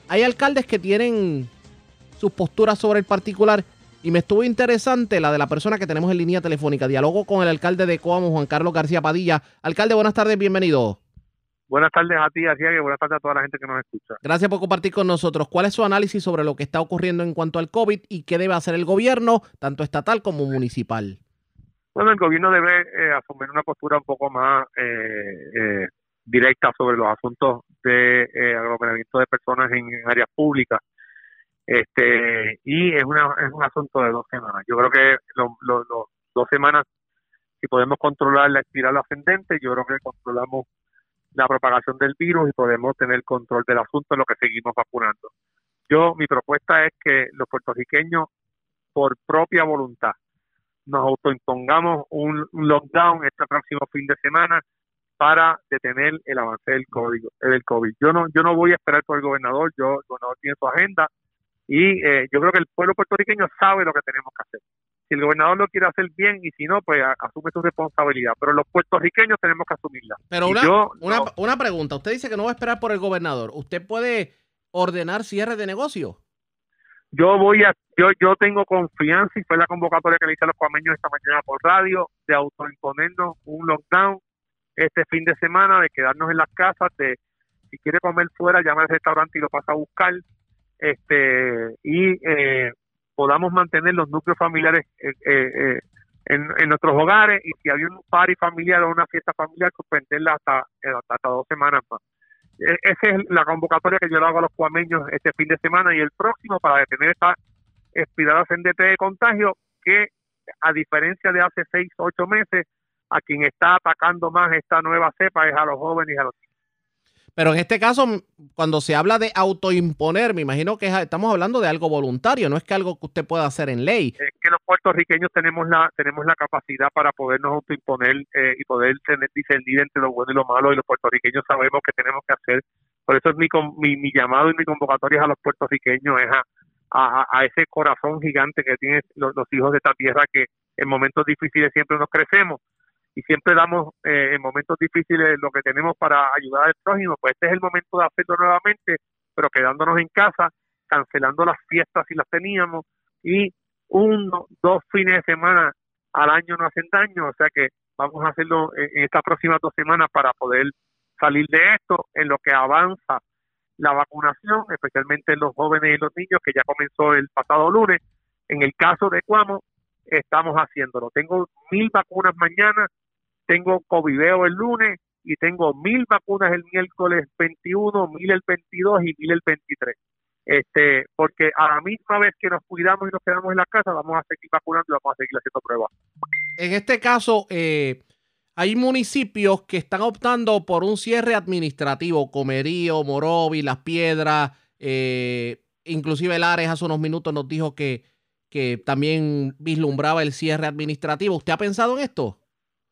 hay alcaldes que tienen sus posturas sobre el particular y me estuvo interesante la de la persona que tenemos en línea telefónica. Dialogo con el alcalde de Coamo, Juan Carlos García Padilla. Alcalde, buenas tardes, bienvenido. Buenas tardes a ti, así que buenas tardes a toda la gente que nos escucha. Gracias por compartir con nosotros. ¿Cuál es su análisis sobre lo que está ocurriendo en cuanto al COVID y qué debe hacer el gobierno, tanto estatal como municipal? Bueno, el gobierno debe eh, asumir una postura un poco más eh, eh, directa sobre los asuntos de aglomeramiento de personas en, áreas públicas. Este y es, una, es un asunto de dos semanas. Yo creo que los dos semanas, si podemos controlar la espiral ascendente, yo creo que controlamos la propagación del virus y podemos tener control del asunto en lo que seguimos vacunando. Yo, mi propuesta es que los puertorriqueños, por propia voluntad, nos autoimpongamos un, lockdown este próximo fin de semana para detener el avance del COVID, del COVID. Yo no, yo no voy a esperar por el gobernador, yo, el gobernador tiene su agenda y eh, yo creo que el pueblo puertorriqueño sabe lo que tenemos que hacer si el gobernador lo quiere hacer bien y si no, pues asume su responsabilidad. Pero los puertorriqueños tenemos que asumirla. Pero una, una, una, pregunta, usted dice que no va a esperar por el gobernador. ¿Usted puede ordenar cierre de negocio? Yo voy a, yo, yo tengo confianza y fue la convocatoria que le hice a los cuameños esta mañana por radio de autoimponernos un lockdown este fin de semana, de quedarnos en las casas, de si quiere comer fuera, llama al restaurante y lo pasa a buscar. Este, y eh, podamos mantener los núcleos familiares eh, eh, eh, en, nuestros hogares y si había un party familiar o una fiesta familiar, suspenderla hasta, hasta, dos semanas más. E, esa es la convocatoria que yo le hago a los cuameños este fin de semana y el próximo para detener esta espiral ascendente de contagio que, a diferencia de hace seis o ocho meses, a quien está atacando más esta nueva cepa es a los jóvenes y a los niños. Pero en este caso, cuando se habla de autoimponer, me imagino que estamos hablando de algo voluntario, no es que algo que usted pueda hacer en ley. Es que los puertorriqueños tenemos la tenemos la capacidad para podernos autoimponer eh, y poder tener, discernir entre lo bueno y lo malo, y los puertorriqueños sabemos que tenemos que hacer. Por eso es mi, mi, llamado y mi convocatoria a los puertorriqueños, es a, a, ese corazón gigante que tienen los hijos de esta tierra que en momentos difíciles siempre nos crecemos y siempre damos eh, en momentos difíciles lo que tenemos para ayudar al prójimo, pues este es el momento de hacerlo nuevamente, pero quedándonos en casa, cancelando las fiestas si las teníamos y uno, dos fines de semana al año no hacen daño, o sea que vamos a hacerlo en estas próximas dos semanas para poder salir de esto en lo que avanza la vacunación, especialmente en los jóvenes y los niños, que ya comenzó el pasado lunes. En el caso de Cuamo, estamos haciéndolo. Tengo mil vacunas mañana, tengo Covideo el lunes y tengo mil vacunas el miércoles 21, mil el 22 y mil el 23. Este, porque a la misma vez que nos cuidamos y nos quedamos en la casa, vamos a seguir vacunando y vamos a seguir haciendo pruebas. En este caso, eh, hay municipios que están optando por un cierre administrativo, Comerío, Morovi, Las Piedras, eh, inclusive Lares hace unos minutos nos dijo que, que también vislumbraba el cierre administrativo. ¿Usted ha pensado en esto?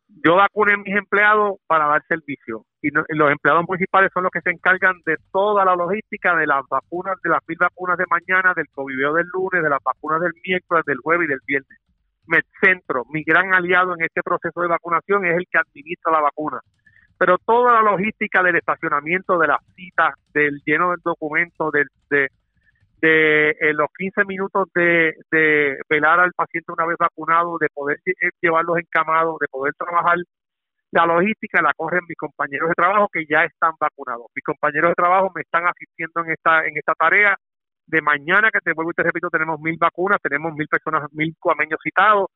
Yo vacuné a mis empleados para dar servicio y, los empleados municipales son los que se encargan de toda la logística de las vacunas, de las mil vacunas de mañana, del COVID del lunes, de las vacunas del miércoles, del jueves y del viernes. centro mi gran aliado en este proceso de vacunación, es el que administra la vacuna. Pero toda la logística del estacionamiento, de las citas, del lleno del documento, del, de, de los 15 minutos de, de velar al paciente una vez vacunado, de poder llevarlos encamados, de poder trabajar la logística la corren mis compañeros de trabajo que ya están vacunados. Mis compañeros de trabajo me están asistiendo en esta en esta tarea. De mañana, que te vuelvo y te repito, tenemos mil vacunas, tenemos mil personas, mil cuameños citados,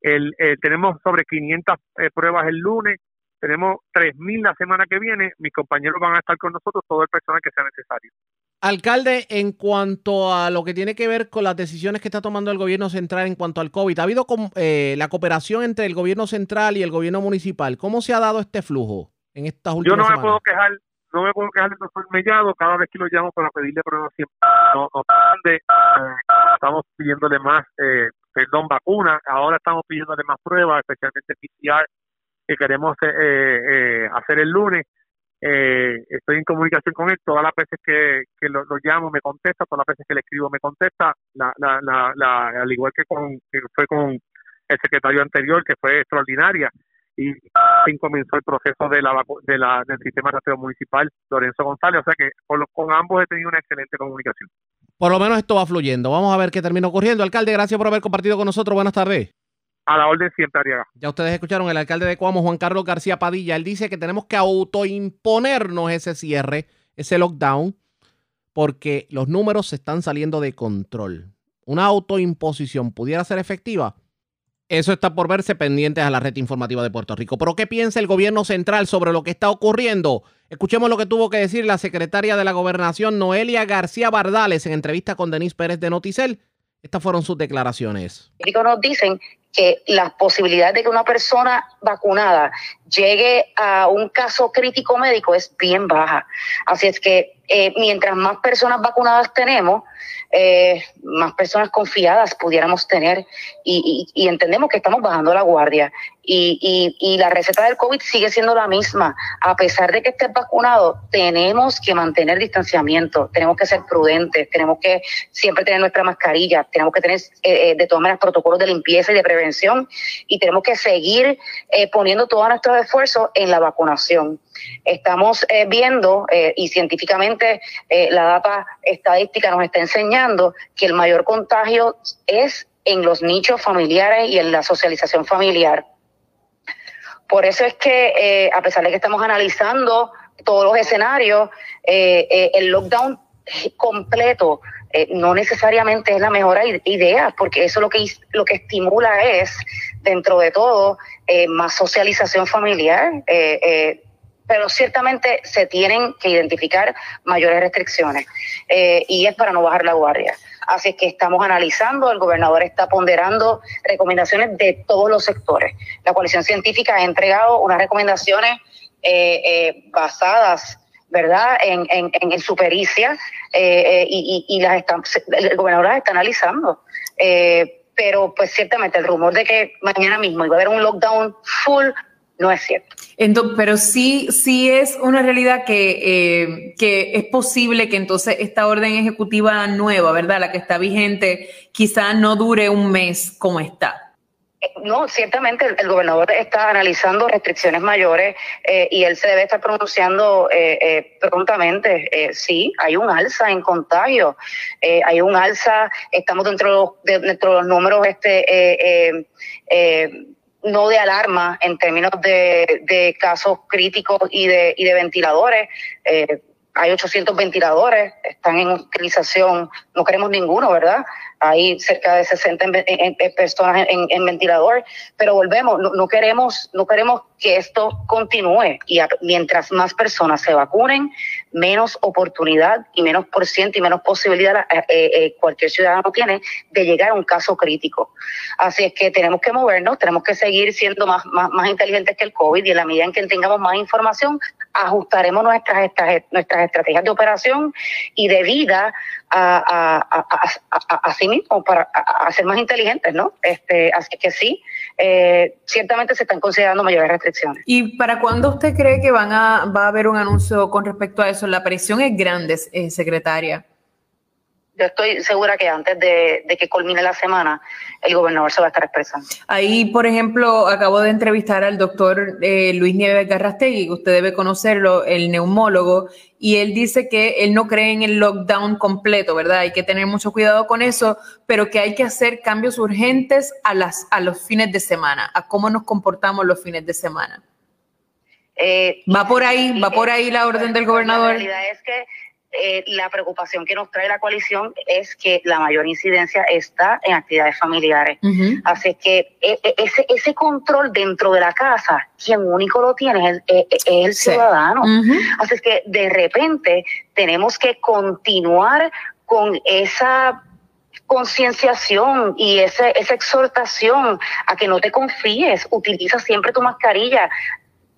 el, tenemos sobre 500 eh, pruebas el lunes, tenemos 3.000 la semana que viene, mis compañeros van a estar con nosotros, todo el personal que sea necesario. Alcalde, en cuanto a lo que tiene que ver con las decisiones que está tomando el gobierno central en cuanto al COVID, ¿ha habido eh, la cooperación entre el gobierno central y el gobierno municipal? ¿Cómo se ha dado este flujo en estas últimas Yo no me puedo quejar, no me puedo quejar del doctor Mellado, cada vez que lo llamo para pedirle pruebas siempre no, no eh, estamos pidiéndole más, eh, perdón, vacunas, ahora estamos pidiéndole más pruebas, especialmente PCR que queremos eh, hacer el lunes eh, estoy en comunicación con él, todas las veces que, lo, llamo me contesta, todas las veces que le escribo me contesta, la, la, la, al igual que, con, que fue con el secretario anterior, que fue extraordinaria, y comenzó el proceso de la, de la, del sistema de municipal, Lorenzo González, o sea que con, con ambos he tenido una excelente comunicación. Por lo menos esto va fluyendo. Vamos a ver qué termina ocurriendo. Alcalde, gracias por haber compartido con nosotros. Buenas tardes. A la orden siempre, Ariaga. Ya ustedes escucharon el alcalde de Cuamo, Juan Carlos García Padilla. Él dice que tenemos que autoimponernos ese cierre, ese lockdown, porque los números se están saliendo de control. Una autoimposición pudiera ser efectiva. Eso está por verse pendientes a la red informativa de Puerto Rico. Pero ¿qué piensa el gobierno central sobre lo que está ocurriendo? Escuchemos lo que tuvo que decir la secretaria de la gobernación, Noelia García Bardales, en entrevista con Denise Pérez de Noticel. Estas fueron sus declaraciones. Nos dicen que las posibilidades de que una persona vacunada llegue a un caso crítico médico es bien baja. Así es que eh, mientras más personas vacunadas tenemos, eh, más personas confiadas pudiéramos tener y, entendemos que estamos bajando la guardia. Y, y, la receta del COVID sigue siendo la misma. A pesar de que estés vacunado, tenemos que mantener distanciamiento, tenemos que ser prudentes, tenemos que siempre tener nuestra mascarilla, tenemos que tener eh, eh, de todas maneras protocolos de limpieza y de prevención y tenemos que seguir poniendo todos nuestros esfuerzos en la vacunación. Estamos viendo, y científicamente la data estadística nos está enseñando, que el mayor contagio es en los nichos familiares y en la socialización familiar. Por eso es que, eh, a pesar de que estamos analizando todos los escenarios, eh, eh, el lockdown completo no necesariamente es la mejor idea, porque eso lo que, lo que estimula es, dentro de todo, más socialización familiar. pero ciertamente se tienen que identificar mayores restricciones y es para no bajar la guardia. Así es que estamos analizando, el gobernador está ponderando recomendaciones de todos los sectores. La coalición científica ha entregado unas recomendaciones eh, eh, basadas ¿verdad? En, en, su pericia eh, y, las el gobernador las está analizando. Pero pues ciertamente el rumor de que mañana mismo iba a haber un lockdown full no es cierto. Entonces, pero sí, sí es una realidad que, eh, que es posible que entonces esta orden ejecutiva nueva, ¿verdad? La que está vigente, quizá no dure un mes como está. Eh, no, ciertamente el, gobernador está analizando restricciones mayores eh, y él se debe estar pronunciando prontamente. sí, hay un alza en contagio, hay un alza, estamos dentro de, dentro de los números este no de alarma en términos de, de casos críticos y de, y de ventiladores. Eh, hay 800 ventiladores, están en utilización, no queremos ninguno, ¿verdad? Hay cerca de 60 personas en, ventilador, pero volvemos, no, queremos, no queremos que esto continúe y mientras más personas se vacunen, menos oportunidad y menos por ciento y menos posibilidad eh, eh, cualquier ciudadano tiene de llegar a un caso crítico. Así es que tenemos que movernos, tenemos que seguir siendo más, más, más inteligentes que el COVID y en la medida en que tengamos más información, ajustaremos nuestras, nuestras estrategias de operación y de vida a, a, a, sí mismo para ser más inteligentes, ¿no? Este, así que sí, ciertamente se están considerando mayores restricciones. ¿Y para cuándo usted cree que van a, va a haber un anuncio con respecto a eso? la presión es grande, eh, secretaria. Yo estoy segura que antes de, que culmine la semana, el gobernador se va a estar expresando. Ahí, por ejemplo, acabo de entrevistar al doctor eh, Luis Nieves Garrastegui, que usted debe conocerlo, el neumólogo, y él dice que él no cree en el lockdown completo, ¿verdad? Hay que tener mucho cuidado con eso, pero que hay que hacer cambios urgentes a, las, a los fines de semana, a cómo nos comportamos los fines de semana. Eh, va por ahí, va por ahí la orden del gobernador. La realidad es que eh, la preocupación que nos trae la coalición es que la mayor incidencia está en actividades familiares. Así que e, e, ese, ese control dentro de la casa, quien único lo tiene es el, el ciudadano. Así que de repente tenemos que continuar con esa concienciación y esa, esa exhortación a que no te confíes, utiliza siempre tu mascarilla,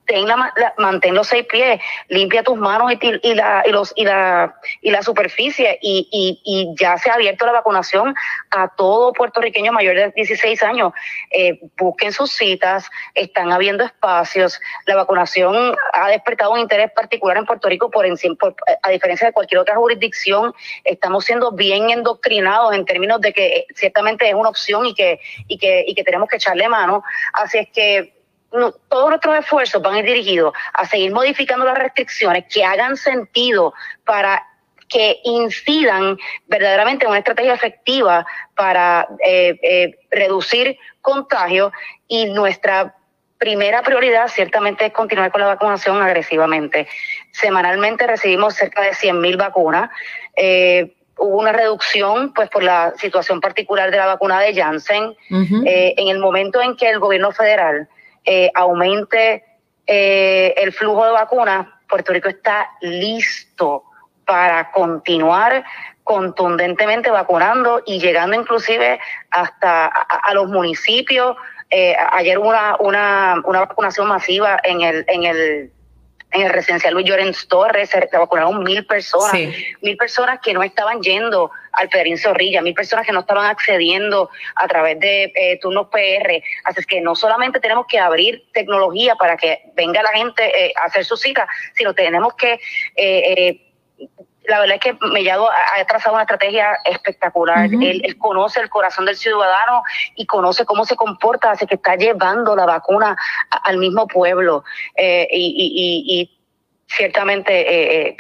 ten la, mantén los seis pies, limpia tus manos y, la, y, los, y, la, y la superficie y, y, ya se ha abierto la vacunación a todo puertorriqueño mayor de 16 años. Eh, busquen sus citas, están habiendo espacios. La vacunación ha despertado un interés particular en Puerto Rico por, a diferencia de cualquier otra jurisdicción. Estamos siendo bien endoctrinados en términos de que eh, ciertamente es una opción y que, y que, y que tenemos que echarle mano. Así es que todos nuestros esfuerzos van a ir dirigidos a seguir modificando las restricciones que hagan sentido para que incidan verdaderamente en una estrategia efectiva para eh, eh, reducir contagios y nuestra primera prioridad ciertamente es continuar con la vacunación agresivamente. Semanalmente recibimos cerca de 100.000 vacunas. Eh, hubo una reducción pues por la situación particular de la vacuna de Janssen. en el momento en que el gobierno federal eh, aumente eh, el flujo de vacunas, Puerto Rico está listo para continuar contundentemente vacunando y llegando inclusive hasta a, los municipios. Eh, ayer hubo una, una, una vacunación masiva en el, en el en el residencial Luis Llorens Torres se vacunaron mil personas, mil personas que no estaban yendo al Pedrín Zorrilla, mil personas que no estaban accediendo a través de eh, turnos PR. Así es que no solamente tenemos que abrir tecnología para que venga la gente eh, a hacer su cita, sino tenemos que eh, la verdad es que Mellado ha, trazado una estrategia espectacular. él, conoce el corazón del ciudadano y conoce cómo se comporta, así que está llevando la vacuna al mismo pueblo. Eh, y, ciertamente eh, eh,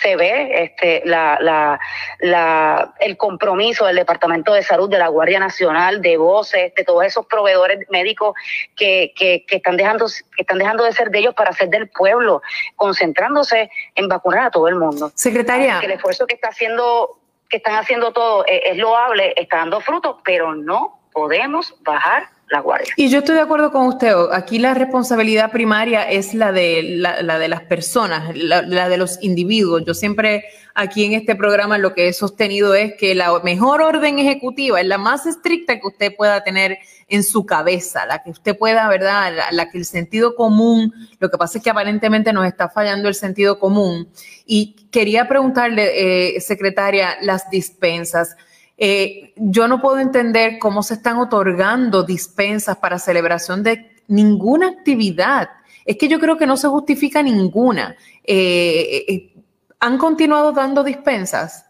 se ve este, la, la, la, el compromiso del Departamento de Salud, de la Guardia Nacional, de voces, de todos esos proveedores médicos que, que, que, están dejando, que están dejando de ser de ellos para ser del pueblo, concentrándose en vacunar a todo el mundo. Secretaria. el esfuerzo que está haciendo, que están haciendo todo es, es loable, está dando frutos, pero no podemos bajar la. Y yo estoy de acuerdo con usted. Aquí la responsabilidad primaria es la de, la, de las personas, la, de los individuos. Yo siempre aquí en este programa lo que he sostenido es que la mejor orden ejecutiva es la más estricta que usted pueda tener en su cabeza, la que usted pueda, ¿verdad? La, que el sentido común, lo que pasa es que aparentemente nos está fallando el sentido común. Y quería preguntarle, eh, secretaria, las dispensas. Eh, yo no puedo entender cómo se están otorgando dispensas para celebración de ninguna actividad. Es que yo creo que no se justifica ninguna. Eh, eh, ¿Han continuado dando dispensas?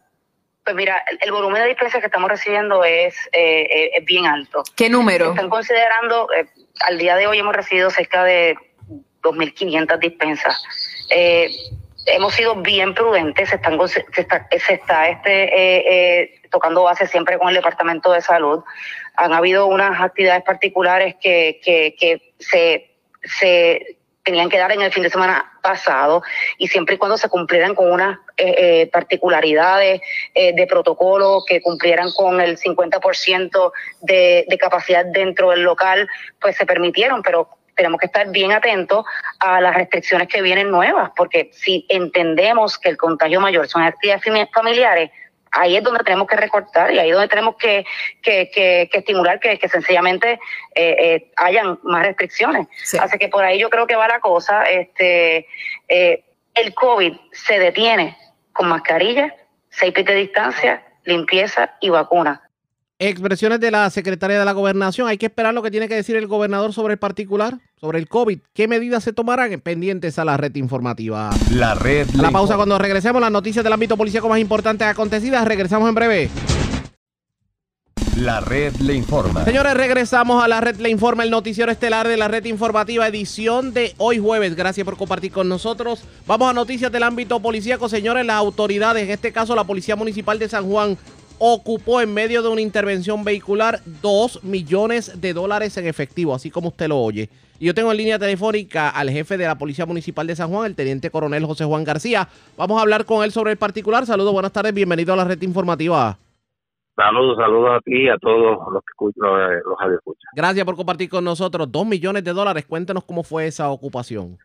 Pues mira, el, volumen de dispensas que estamos recibiendo es, bien alto. ¿Qué número? Están considerando, al día de hoy hemos recibido cerca de 2.500 dispensas hemos sido bien prudentes, se, están, se está, se está este, eh, eh, tocando base siempre con el Departamento de Salud. Han habido unas actividades particulares que, que, que se, se tenían que dar en el fin de semana pasado y siempre y cuando se cumplieran con unas eh, particularidades de protocolo, que cumplieran con el 50% de, de capacidad dentro del local, pues se permitieron, pero tenemos que estar bien atentos a las restricciones que vienen nuevas, porque si entendemos que el contagio mayor son actividades familiares, ahí es donde tenemos que recortar y ahí es donde tenemos que, que, estimular que, sencillamente eh, eh, hayan más restricciones. Así que por ahí yo creo que va la cosa. Este, eh, el COVID se detiene con mascarilla, seis pies de distancia, limpieza y vacuna. Expresiones de la secretaria de la gobernación. Hay que esperar lo que tiene que decir el gobernador sobre el particular, sobre el COVID. ¿Qué medidas se tomarán? Pendientes a la red informativa. La red. La pausa cuando regresemos. Las noticias del ámbito policíaco más importantes acontecidas. Regresamos en breve. La red le informa. Señores, regresamos a la red le informa, el noticiero estelar de la red informativa, edición de hoy jueves. Gracias por compartir con nosotros. Vamos a noticias del ámbito policíaco. Señores, las autoridades, en este caso la Policía Municipal de San Juan, ocupó en medio de una intervención vehicular 2 millones de dólares en efectivo, así como usted lo oye. Y yo tengo en línea telefónica al jefe de la Policía Municipal de San Juan, el teniente coronel José Juan García. Vamos a hablar con él sobre el particular. Saludos, buenas tardes, bienvenido a la red informativa. Saludos, saludos a ti y a todos los que los, los escuchan. Gracias por compartir con nosotros. Dos millones de dólares. Cuéntenos cómo fue esa ocupación.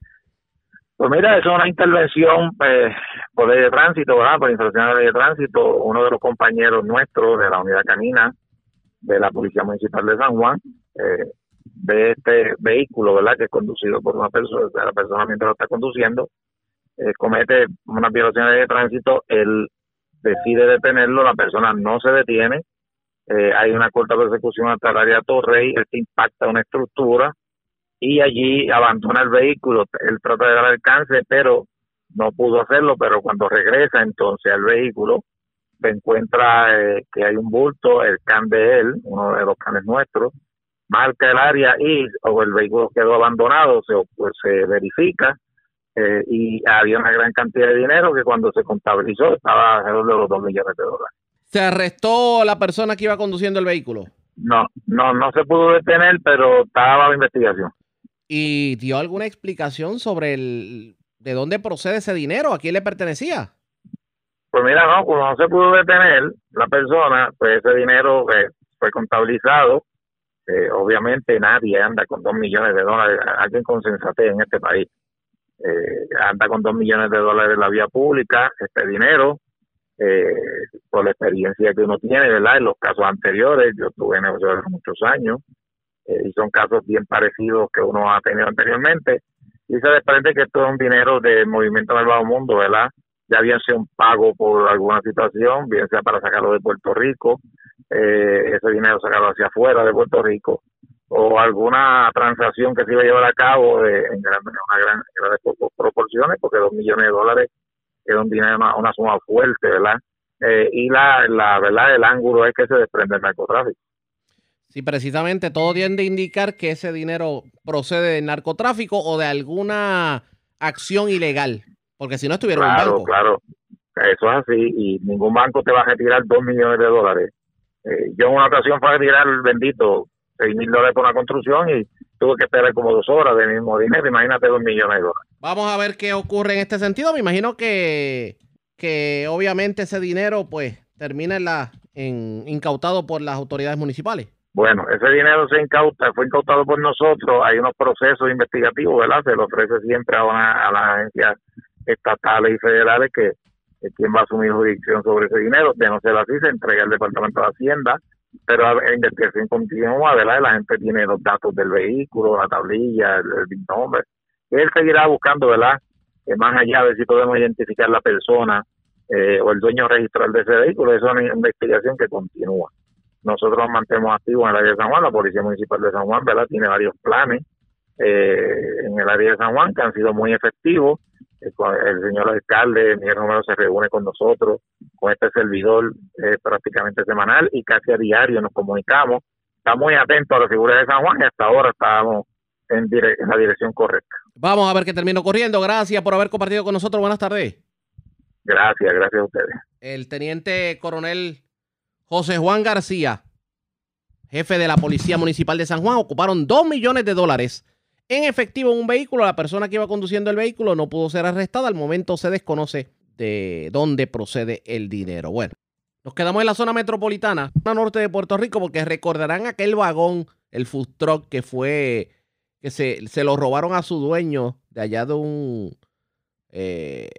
Pues mira, es una intervención eh, por ley de tránsito, ¿verdad? Por infracción de ley de tránsito. Uno de los compañeros nuestros de la unidad canina de la Policía Municipal de San Juan eh, ve este vehículo, ¿verdad? Que es conducido por una persona, la persona mientras lo está conduciendo, eh, comete una violación de tránsito, él decide detenerlo, la persona no se detiene, eh, hay una corta persecución hasta el área Torrey, este impacta una estructura y allí abandona el vehículo, él trata de dar alcance, pero no pudo hacerlo, pero cuando regresa entonces al vehículo, se encuentra eh, que hay un bulto, el can de él, uno de los canes nuestros, marca el área y o el vehículo quedó abandonado, se, pues, se verifica, eh, y había una gran cantidad de dinero que cuando se contabilizó estaba alrededor de los 2 millones de dólares. ¿Se arrestó la persona que iba conduciendo el vehículo? No, no, no se pudo detener, pero estaba la investigación. ¿Y dio alguna explicación sobre el de dónde procede ese dinero? ¿A quién le pertenecía? Pues mira, no, como no se pudo detener la persona, pues ese dinero eh, fue contabilizado. Eh, obviamente nadie anda con dos millones de dólares, alguien con sensatez en este país eh, anda con dos millones de dólares en la vía pública, este dinero, por la experiencia que uno tiene, ¿verdad? En los casos anteriores, yo tuve negocios muchos años, eh, y son casos bien parecidos que uno ha tenido anteriormente, y se desprende que esto es un dinero del movimiento del bajo mundo, ¿verdad? Ya bien sea un pago por alguna situación, bien sea para sacarlo de Puerto Rico, eh, ese dinero sacarlo hacia afuera de Puerto Rico, o alguna transacción que se iba a llevar a cabo de, en, gran, una gran, grandes proporciones, porque dos millones de dólares es un dinero, una, suma fuerte, ¿verdad? Eh, y la, la verdad, el ángulo es que se desprende el narcotráfico. Sí, precisamente todo tiende a indicar que ese dinero procede del narcotráfico o de alguna acción ilegal, porque si no estuviera claro, un banco. Claro, eso es así, y ningún banco te va a retirar dos millones de dólares. Eh, yo en una ocasión fui a retirar bendito seis mil dólares por la construcción y tuve que esperar como dos horas de mismo dinero, imagínate dos millones de dólares. Vamos a ver qué ocurre en este sentido. Me imagino que, que obviamente ese dinero pues termina en la, en, incautado por las autoridades municipales. Bueno, ese dinero se incauta, fue incautado por nosotros, hay unos procesos investigativos, ¿verdad? Se lo ofrece siempre a, una, a las agencias estatales y federales que, quien va a asumir jurisdicción sobre ese dinero, de no ser así, se entrega al Departamento de Hacienda, pero en investigación continua, ¿verdad? La gente tiene los datos del vehículo, la tablilla, el, el nombre. Él seguirá buscando, ¿verdad? Que más allá de si podemos identificar la persona eh, o el dueño registral de ese vehículo, eso es una investigación que continúa. Nosotros nos mantenemos activos en el área de San Juan, la Policía Municipal de San Juan, ¿verdad? Tiene varios planes eh, en el área de San Juan que han sido muy efectivos el señor alcalde, Miguel Romero, se reúne con nosotros, con este servidor eh, prácticamente semanal y casi a diario nos comunicamos. Está muy atento a la figura de San Juan y hasta ahora estamos en, la dirección correcta. Vamos a ver que termino corriendo. Gracias por haber compartido con nosotros. Buenas tardes. Gracias, gracias a ustedes. El teniente coronel José Juan García, jefe de la Policía Municipal de San Juan, ocuparon dos millones de dólares en efectivo en un vehículo. La persona que iba conduciendo el vehículo no pudo ser arrestada. Al momento se desconoce de dónde procede el dinero. Bueno, nos quedamos en la zona metropolitana, zona norte de Puerto Rico, porque recordarán aquel vagón, el food truck que fue, que se, se lo robaron a su dueño de allá de un, eh,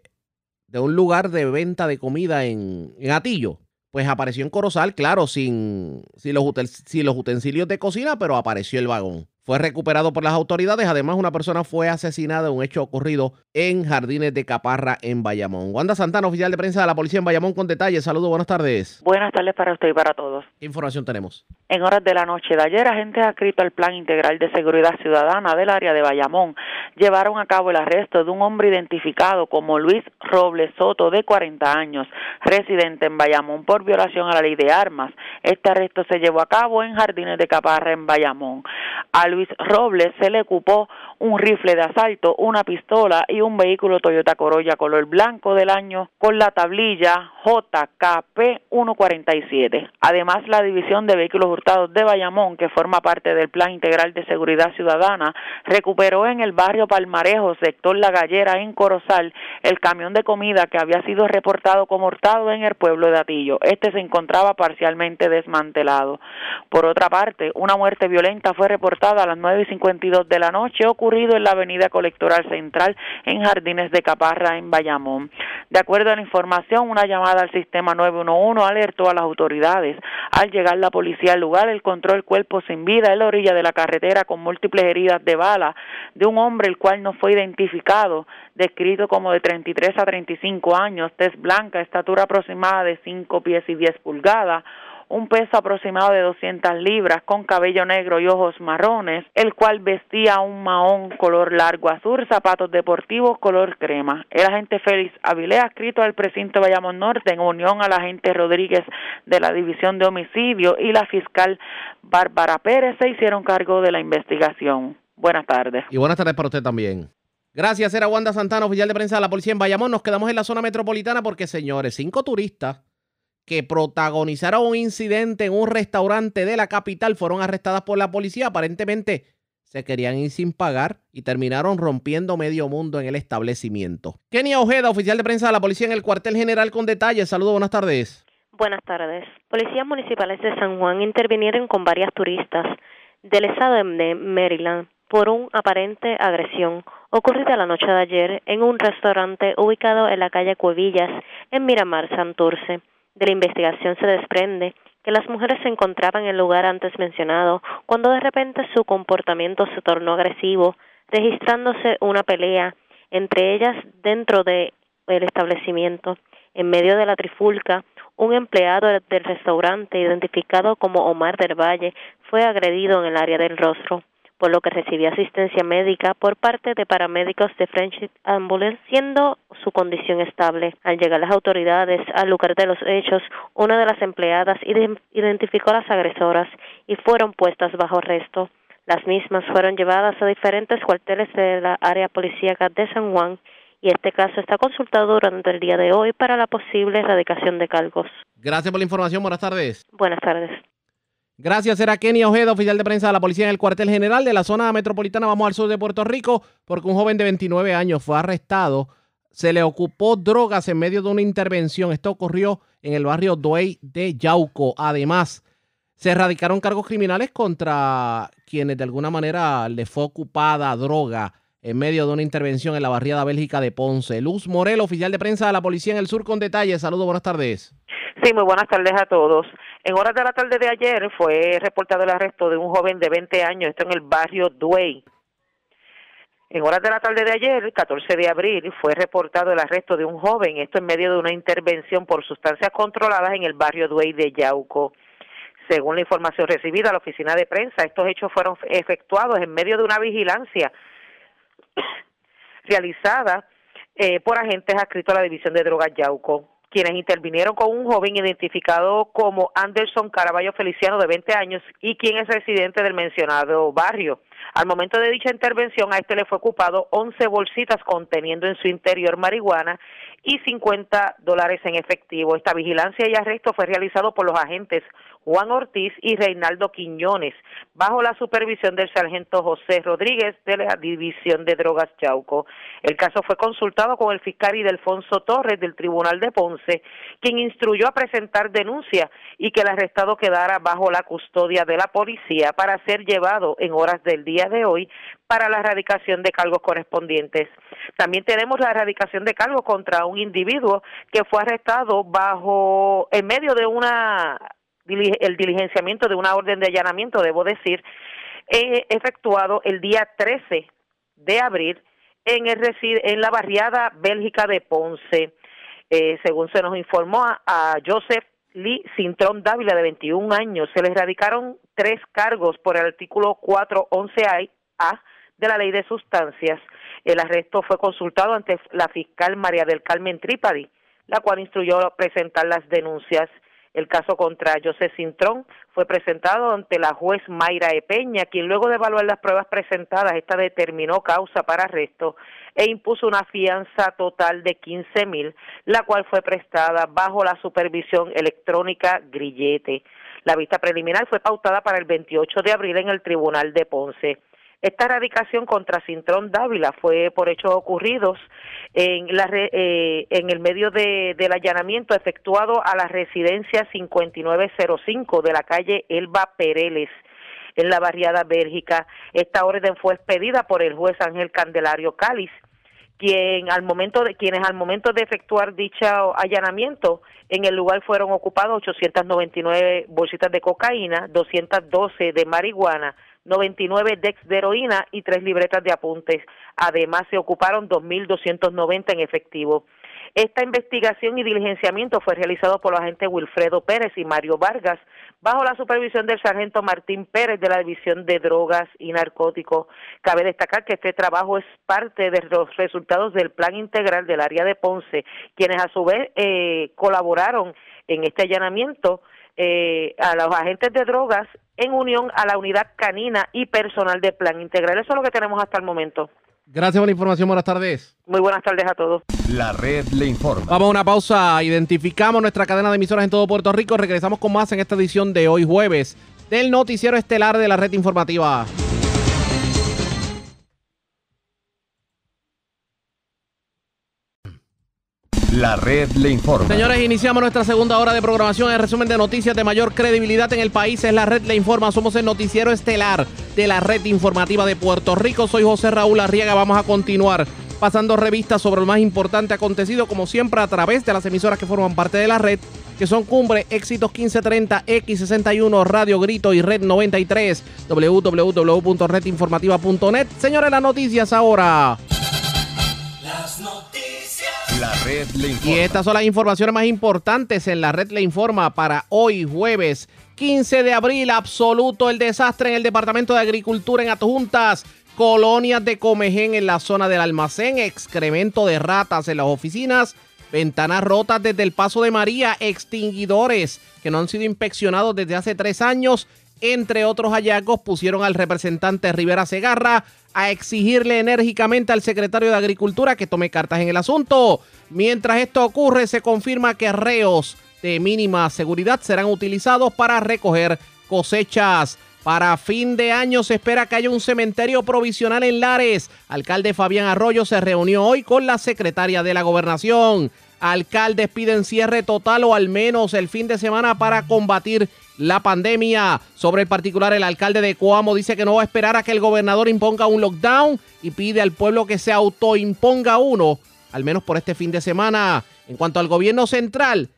de un lugar de venta de comida en, en Atillo. Pues apareció en Corozal, claro, sin, sin, los, utensilios de cocina, pero apareció el vagón fue recuperado por las autoridades. Además, una persona fue asesinada en un hecho ocurrido en Jardines de Caparra, en Bayamón. Wanda Santana, oficial de prensa de la policía en Bayamón, con detalles. Saludos, buenas tardes. Buenas tardes para usted y para todos. ¿Qué información tenemos? En horas de la noche de ayer, agentes adscritos al Plan Integral de Seguridad Ciudadana del área de Bayamón llevaron a cabo el arresto de un hombre identificado como Luis Robles Soto, de 40 años, residente en Bayamón, por violación a la ley de armas. Este arresto se llevó a cabo en Jardines de Caparra, en Bayamón. Al Luis Robles se le ocupó un rifle de asalto, una pistola y un vehículo Toyota Corolla color blanco del año con la tablilla JKP 147. Además, la División de Vehículos Hurtados de Bayamón, que forma parte del Plan Integral de Seguridad Ciudadana, recuperó en el barrio Palmarejo, sector La Gallera, en Corozal, el camión de comida que había sido reportado como hurtado en el pueblo de Atillo. Este se encontraba parcialmente desmantelado. Por otra parte, una muerte violenta fue reportada a las 9.52 de la noche, ocurrido en la avenida Colectoral Central en Jardines de Caparra, en Bayamón. De acuerdo a la información, una llamada al sistema 911 alertó a las autoridades. Al llegar la policía al lugar, el control cuerpo sin vida en la orilla de la carretera con múltiples heridas de bala de un hombre el cual no fue identificado, descrito como de 33 a 35 años, tez blanca, estatura aproximada de 5 pies y 10 pulgadas, un peso aproximado de 200 libras, con cabello negro y ojos marrones, el cual vestía un mahón color largo azul, zapatos deportivos color crema. El agente Félix Avilés, escrito al precinto Bayamón Norte, en unión al agente Rodríguez de la División de Homicidio y la fiscal Bárbara Pérez, se hicieron cargo de la investigación. Buenas tardes. Y buenas tardes para usted también. Gracias, era Wanda Santana, oficial de prensa de la policía en Bayamón. Nos quedamos en la zona metropolitana porque, señores, cinco turistas que protagonizaron un incidente en un restaurante de la capital fueron arrestadas por la policía. Aparentemente se querían ir sin pagar y terminaron rompiendo medio mundo en el establecimiento. Kenia Ojeda, oficial de prensa de la policía en el cuartel general con detalles. Saludos, buenas tardes. Buenas tardes. Policías municipales de San Juan intervinieron con varias turistas del estado de Maryland por una aparente agresión ocurrida la noche de ayer en un restaurante ubicado en la calle Cuevillas, en Miramar, Santurce. De la investigación se desprende que las mujeres se encontraban en el lugar antes mencionado cuando de repente su comportamiento se tornó agresivo, registrándose una pelea entre ellas dentro del establecimiento. En medio de la trifulca, un empleado del restaurante identificado como Omar del Valle fue agredido en el área del rostro por lo que recibió asistencia médica por parte de paramédicos de French Ambulance, siendo su condición estable. Al llegar las autoridades al lugar de los hechos, una de las empleadas identificó a las agresoras y fueron puestas bajo arresto. Las mismas fueron llevadas a diferentes cuarteles de la área policíaca de San Juan y este caso está consultado durante el día de hoy para la posible erradicación de cargos. Gracias por la información. Buenas tardes. Buenas tardes. Gracias, era Kenny Ojeda, oficial de prensa de la policía en el cuartel general de la zona metropolitana. Vamos al sur de Puerto Rico porque un joven de 29 años fue arrestado. Se le ocupó drogas en medio de una intervención. Esto ocurrió en el barrio Duey de Yauco. Además, se erradicaron cargos criminales contra quienes de alguna manera le fue ocupada droga en medio de una intervención en la barriada Bélgica de Ponce. Luz Morel, oficial de prensa de la policía en el sur con detalles. Saludos, buenas tardes. Sí, muy buenas tardes a todos. En horas de la tarde de ayer fue reportado el arresto de un joven de 20 años, esto en el barrio Duey. En horas de la tarde de ayer, el 14 de abril, fue reportado el arresto de un joven, esto en medio de una intervención por sustancias controladas en el barrio Duey de Yauco. Según la información recibida a la oficina de prensa, estos hechos fueron efectuados en medio de una vigilancia [COUGHS] realizada eh, por agentes adscritos a la División de Drogas Yauco quienes intervinieron con un joven identificado como Anderson Caraballo Feliciano de 20 años y quien es residente del mencionado barrio. Al momento de dicha intervención a este le fue ocupado 11 bolsitas conteniendo en su interior marihuana y 50 dólares en efectivo. Esta vigilancia y arresto fue realizado por los agentes Juan Ortiz y Reinaldo Quiñones, bajo la supervisión del sargento José Rodríguez de la División de Drogas Chauco. El caso fue consultado con el fiscal Idelfonso Torres del Tribunal de Ponce, quien instruyó a presentar denuncia y que el arrestado quedara bajo la custodia de la policía para ser llevado en horas del día de hoy para la erradicación de cargos correspondientes. También tenemos la erradicación de cargos contra un individuo que fue arrestado bajo en medio de una el diligenciamiento de una orden de allanamiento, debo decir, eh, efectuado el día 13 de abril en, el, en la barriada Bélgica de Ponce. Eh, según se nos informó a, Joseph Lee Cintrón Dávila, de 21 años, se le erradicaron tres cargos por el artículo 411A de la Ley de Sustancias. El arresto fue consultado ante la fiscal María del Carmen Trípadi, la cual instruyó presentar las denuncias El caso contra José Cintrón fue presentado ante la juez Mayra Epeña, quien luego de evaluar las pruebas presentadas, esta determinó causa para arresto e impuso una fianza total de 15 mil, la cual fue prestada bajo la supervisión electrónica Grillete. La vista preliminar fue pautada para el 28 de abril en el Tribunal de Ponce. Esta erradicación contra Cintrón Dávila fue por hechos ocurridos en, la, eh, en el medio de, del allanamiento efectuado a la residencia 5905 de la calle Elba Pereles en la barriada Bélgica. Esta orden fue expedida por el juez Ángel Candelario Cáliz, quien al momento de quienes al momento de efectuar dicho allanamiento en el lugar fueron ocupados 899 bolsitas de cocaína, 212 de marihuana, 99 dex de heroína y tres libretas de apuntes. Además, se ocuparon 2.290 en efectivo. Esta investigación y diligenciamiento fue realizado por los agentes Wilfredo Pérez y Mario Vargas bajo la supervisión del sargento Martín Pérez de la División de Drogas y Narcóticos. Cabe destacar que este trabajo es parte de los resultados del Plan Integral del área de Ponce, quienes a su vez eh, colaboraron en este allanamiento eh, a los agentes de drogas en unión a la unidad canina y personal de plan integral. Eso es lo que tenemos hasta el momento. Gracias por la información. Buenas tardes. Muy buenas tardes a todos. La red le informa. Vamos a una pausa. Identificamos nuestra cadena de emisoras en todo Puerto Rico. Regresamos con más en esta edición de hoy jueves del noticiero estelar de la red informativa. La red le informa. Señores, iniciamos nuestra segunda hora de programación. El resumen de noticias de mayor credibilidad en el país es La red le informa. Somos el noticiero estelar de la red informativa de Puerto Rico. Soy José Raúl Arriaga. Vamos a continuar pasando revistas sobre lo más importante acontecido, como siempre, a través de las emisoras que forman parte de la red, que son Cumbre, Éxitos 1530, X61, Radio Grito y Red 93, www.redinformativa.net. Señores, las noticias ahora. Las noticias. La red le informa. Y estas son las informaciones más importantes en la red le informa para hoy jueves 15 de abril. Absoluto el desastre en el Departamento de Agricultura en Atojuntas. Colonias de comején en la zona del almacén. Excremento de ratas en las oficinas. Ventanas rotas desde el paso de María. Extinguidores que no han sido inspeccionados desde hace tres años. Entre otros hallazgos pusieron al representante Rivera Segarra a exigirle enérgicamente al secretario de Agricultura que tome cartas en el asunto. Mientras esto ocurre, se confirma que reos de mínima seguridad serán utilizados para recoger cosechas. Para fin de año se espera que haya un cementerio provisional en Lares. Alcalde Fabián Arroyo se reunió hoy con la secretaria de la gobernación. Alcaldes piden cierre total o al menos el fin de semana para combatir la pandemia. Sobre el particular, el alcalde de Coamo dice que no va a esperar a que el gobernador imponga un lockdown y pide al pueblo que se autoimponga uno, al menos por este fin de semana. En cuanto al gobierno central,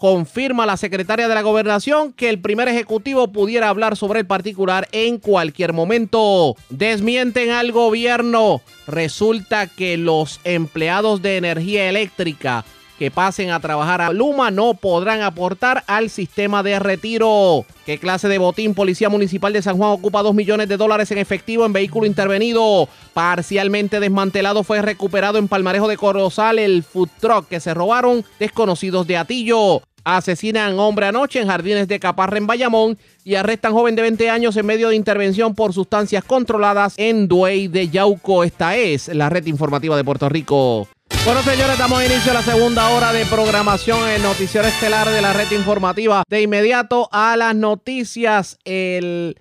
confirma la secretaria de la gobernación que el primer ejecutivo pudiera hablar sobre el particular en cualquier momento. Desmienten al gobierno. Resulta que los empleados de energía eléctrica que pasen a trabajar a Luma no podrán aportar al sistema de retiro. ¿Qué clase de botín Policía Municipal de San Juan ocupa 2 millones de dólares en efectivo en vehículo intervenido? Parcialmente desmantelado fue recuperado en Palmarejo de Corozal el food truck que se robaron desconocidos de Atillo. Asesinan hombre anoche en Jardines de Caparra en Bayamón y arrestan joven de 20 años en medio de intervención por sustancias controladas en Duey de Yauco. Esta es la red informativa de Puerto Rico. Bueno, señores, damos inicio a la segunda hora de programación en noticiero estelar de la red informativa. De inmediato a las noticias, el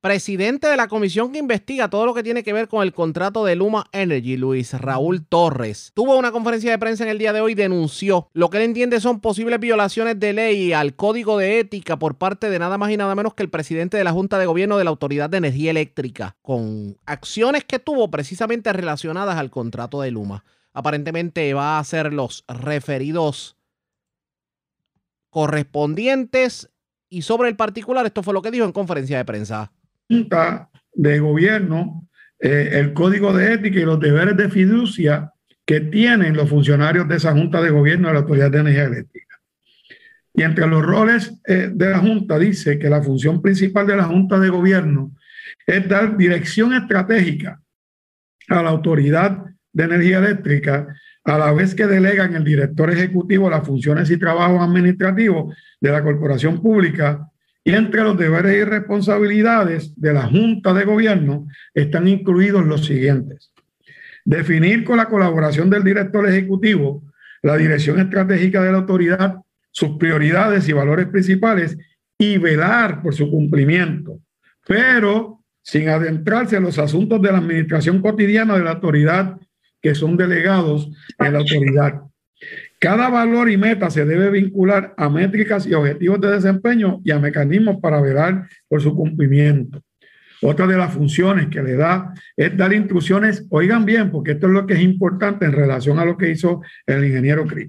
presidente de la comisión que investiga todo lo que tiene que ver con el contrato de Luma Energy, Luis Raúl Torres, tuvo una conferencia de prensa en el día de hoy y denunció lo que él entiende son posibles violaciones de ley al código de ética por parte de nada más y nada menos que el presidente de la Junta de Gobierno de la Autoridad de Energía Eléctrica, con acciones que tuvo precisamente relacionadas al contrato de Luma aparentemente va a ser los referidos correspondientes. Y sobre el particular, esto fue lo que dijo en conferencia de prensa. De gobierno, eh, el código de ética y los deberes de fiducia que tienen los funcionarios de esa Junta de Gobierno de la Autoridad de Energía Eléctrica. Y entre los roles eh, de la Junta dice que la función principal de la Junta de Gobierno es dar dirección estratégica a la autoridad de energía eléctrica a la vez que delegan el director ejecutivo las funciones y trabajos administrativos de la corporación pública y entre los deberes y responsabilidades de la Junta de Gobierno están incluidos los siguientes. Definir con la colaboración del director ejecutivo la dirección estratégica de la autoridad, sus prioridades y valores principales y velar por su cumplimiento, pero sin adentrarse en los asuntos de la administración cotidiana de la autoridad que son delegados en la autoridad. Cada valor y meta se debe vincular a métricas y objetivos de desempeño y a mecanismos para velar por su cumplimiento. Otra de las funciones que le da es dar instrucciones, oigan bien, porque esto es lo que es importante en relación a lo que hizo el ingeniero Cris.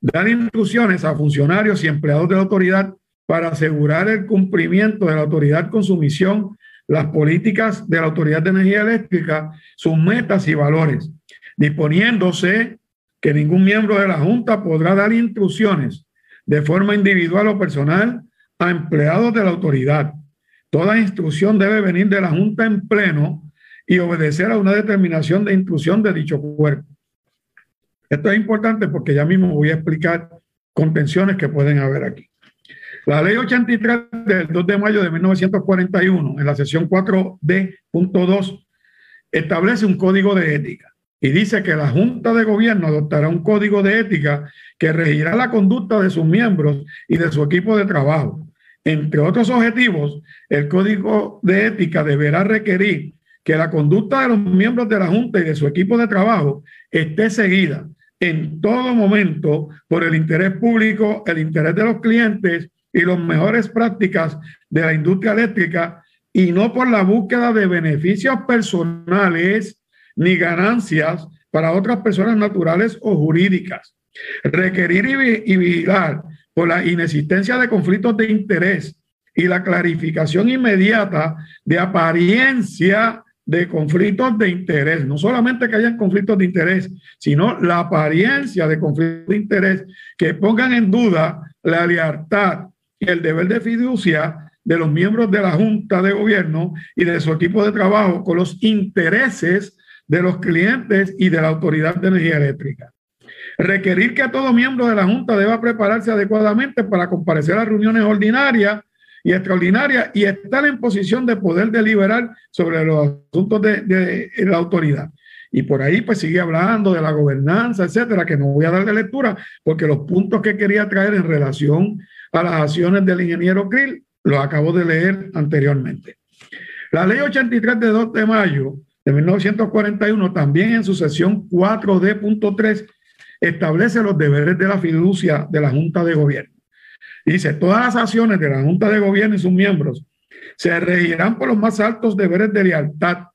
Dar instrucciones a funcionarios y empleados de la autoridad para asegurar el cumplimiento de la autoridad con su misión, las políticas de la Autoridad de Energía Eléctrica, sus metas y valores, disponiéndose que ningún miembro de la Junta podrá dar instrucciones de forma individual o personal a empleados de la autoridad. Toda instrucción debe venir de la Junta en pleno y obedecer a una determinación de instrucción de dicho cuerpo. Esto es importante porque ya mismo voy a explicar contenciones que pueden haber aquí. La ley 83 del 2 de mayo de 1941, en la sesión 4D.2, establece un código de ética y dice que la Junta de Gobierno adoptará un código de ética que regirá la conducta de sus miembros y de su equipo de trabajo. Entre otros objetivos, el código de ética deberá requerir que la conducta de los miembros de la Junta y de su equipo de trabajo esté seguida en todo momento por el interés público, el interés de los clientes y las mejores prácticas de la industria eléctrica y no por la búsqueda de beneficios personales ni ganancias para otras personas naturales o jurídicas. Requerir y vigilar por la inexistencia de conflictos de interés y la clarificación inmediata de apariencia de conflictos de interés. No solamente que hayan conflictos de interés, sino la apariencia de conflictos de interés que pongan en duda la lealtad y el deber de fiducia de los miembros de la Junta de Gobierno y de su equipo de trabajo con los intereses de los clientes y de la Autoridad de Energía Eléctrica. Requerir que todo miembro de la Junta deba prepararse adecuadamente para comparecer a reuniones ordinarias y extraordinarias y estar en posición de poder deliberar sobre los asuntos de, la autoridad. Y por ahí pues sigue hablando de la gobernanza, etcétera, que no voy a dar de lectura porque los puntos que quería traer en relación a las acciones del ingeniero Krill los acabo de leer anteriormente. La ley 83 de 2 de mayo de 1941, también en su sesión 4D.3, establece los deberes de la fiducia de la Junta de Gobierno. Dice, todas las acciones de la Junta de Gobierno y sus miembros se regirán por los más altos deberes de lealtad,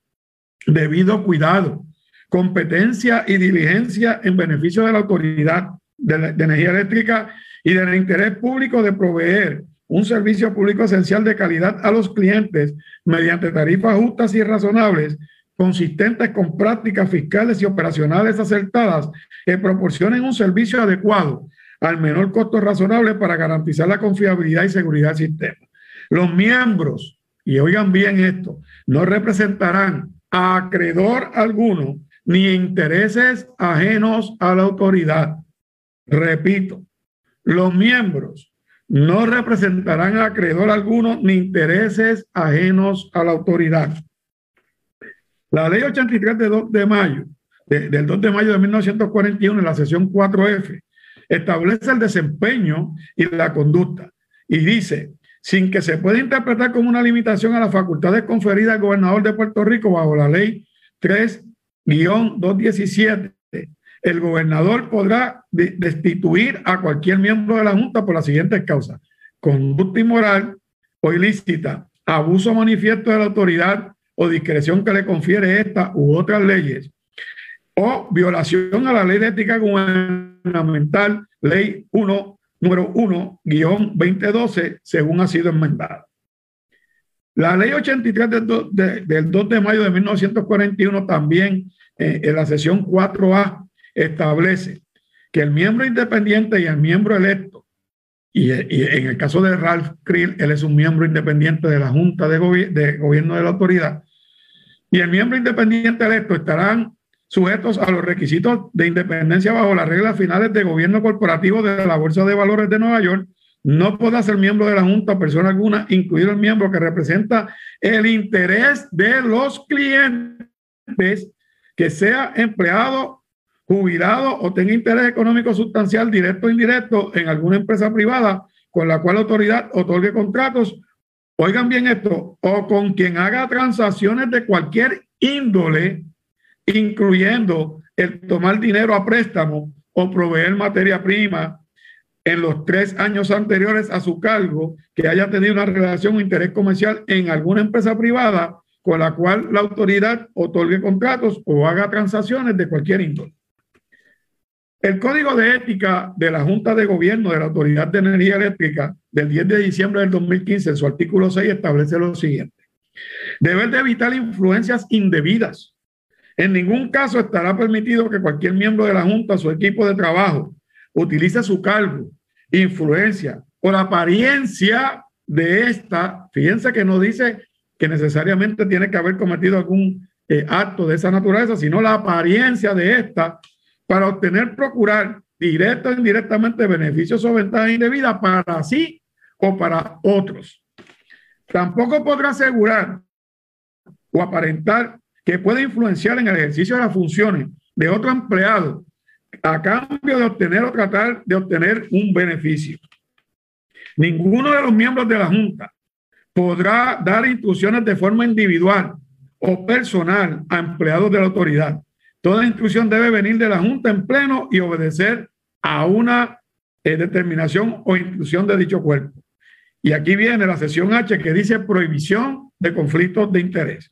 debido cuidado, competencia y diligencia en beneficio de la autoridad de, de energía eléctrica y del interés público de proveer un servicio público esencial de calidad a los clientes mediante tarifas justas y razonables consistentes con prácticas fiscales y operacionales acertadas que proporcionen un servicio adecuado al menor costo razonable para garantizar la confiabilidad y seguridad del sistema. Los miembros, y oigan bien esto, no representarán a acreedor alguno ni intereses ajenos a la autoridad. Repito, los miembros no representarán a acreedor alguno ni intereses ajenos a la autoridad. La ley 83 de 2 de mayo, del 2 de mayo de 1941, en la sesión 4F, establece el desempeño y la conducta y dice, sin que se pueda interpretar como una limitación a las facultades conferidas al gobernador de Puerto Rico bajo la ley 3-217, el gobernador podrá destituir a cualquier miembro de la Junta por las siguientes causas. Conducta inmoral o ilícita, abuso manifiesto de la autoridad o discreción que le confiere esta u otras leyes, o violación a la ley de ética gubernamental, ley 1, número 1, guion 2012, según ha sido enmendada. La ley 83 del 2 de, del 2 de mayo de 1941 también eh, en la sesión 4A establece que el miembro independiente y el miembro electo, y, en el caso de Ralph Krill, él es un miembro independiente de la Junta de, de Gobierno de la Autoridad, y el miembro independiente electo estarán sujetos a los requisitos de independencia bajo las reglas finales de gobierno corporativo de la Bolsa de Valores de Nueva York, no podrá ser miembro de la Junta persona alguna, incluido el miembro que representa el interés de los clientes, que sea empleado, jubilado o tenga interés económico sustancial directo o indirecto en alguna empresa privada con la cual la autoridad otorgue contratos. Oigan bien esto, o con quien haga transacciones de cualquier índole incluyendo el tomar dinero a préstamo o proveer materia prima en los tres años anteriores a su cargo que haya tenido una relación o interés comercial en alguna empresa privada con la cual la autoridad otorgue contratos o haga transacciones de cualquier índole. El Código de Ética de la Junta de Gobierno de la Autoridad de Energía Eléctrica del 10 de diciembre del 2015, en su artículo 6, establece lo siguiente. Deber de evitar influencias indebidas en ningún caso estará permitido que cualquier miembro de la Junta o su equipo de trabajo utilice su cargo, influencia o la apariencia de esta. Fíjense que no dice que necesariamente tiene que haber cometido algún eh, acto de esa naturaleza, sino la apariencia de esta para obtener, procurar directa o indirectamente beneficios o ventajas indebidas para sí o para otros. Tampoco podrá asegurar o aparentar que puede influenciar en el ejercicio de las funciones de otro empleado a cambio de obtener o tratar de obtener un beneficio. Ninguno de los miembros de la Junta podrá dar instrucciones de forma individual o personal a empleados de la autoridad. Toda instrucción debe venir de la Junta en pleno y obedecer a una eh, determinación o instrucción de dicho cuerpo. Y aquí viene la sesión H que dice prohibición de conflictos de interés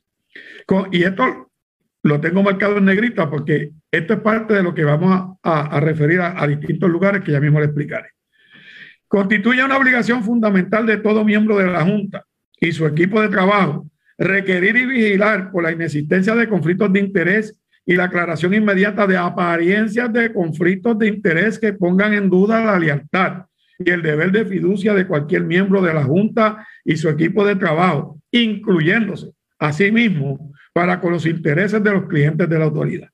y esto lo tengo marcado en negrita porque esto es parte de lo que vamos a, referir a, distintos lugares que ya mismo le explicaré. Constituye una obligación fundamental de todo miembro de la Junta y su equipo de trabajo requerir y vigilar por la inexistencia de conflictos de interés y la aclaración inmediata de apariencias de conflictos de interés que pongan en duda la lealtad y el deber de fiducia de cualquier miembro de la Junta y su equipo de trabajo, incluyéndose asimismo para con los intereses de los clientes de la autoridad.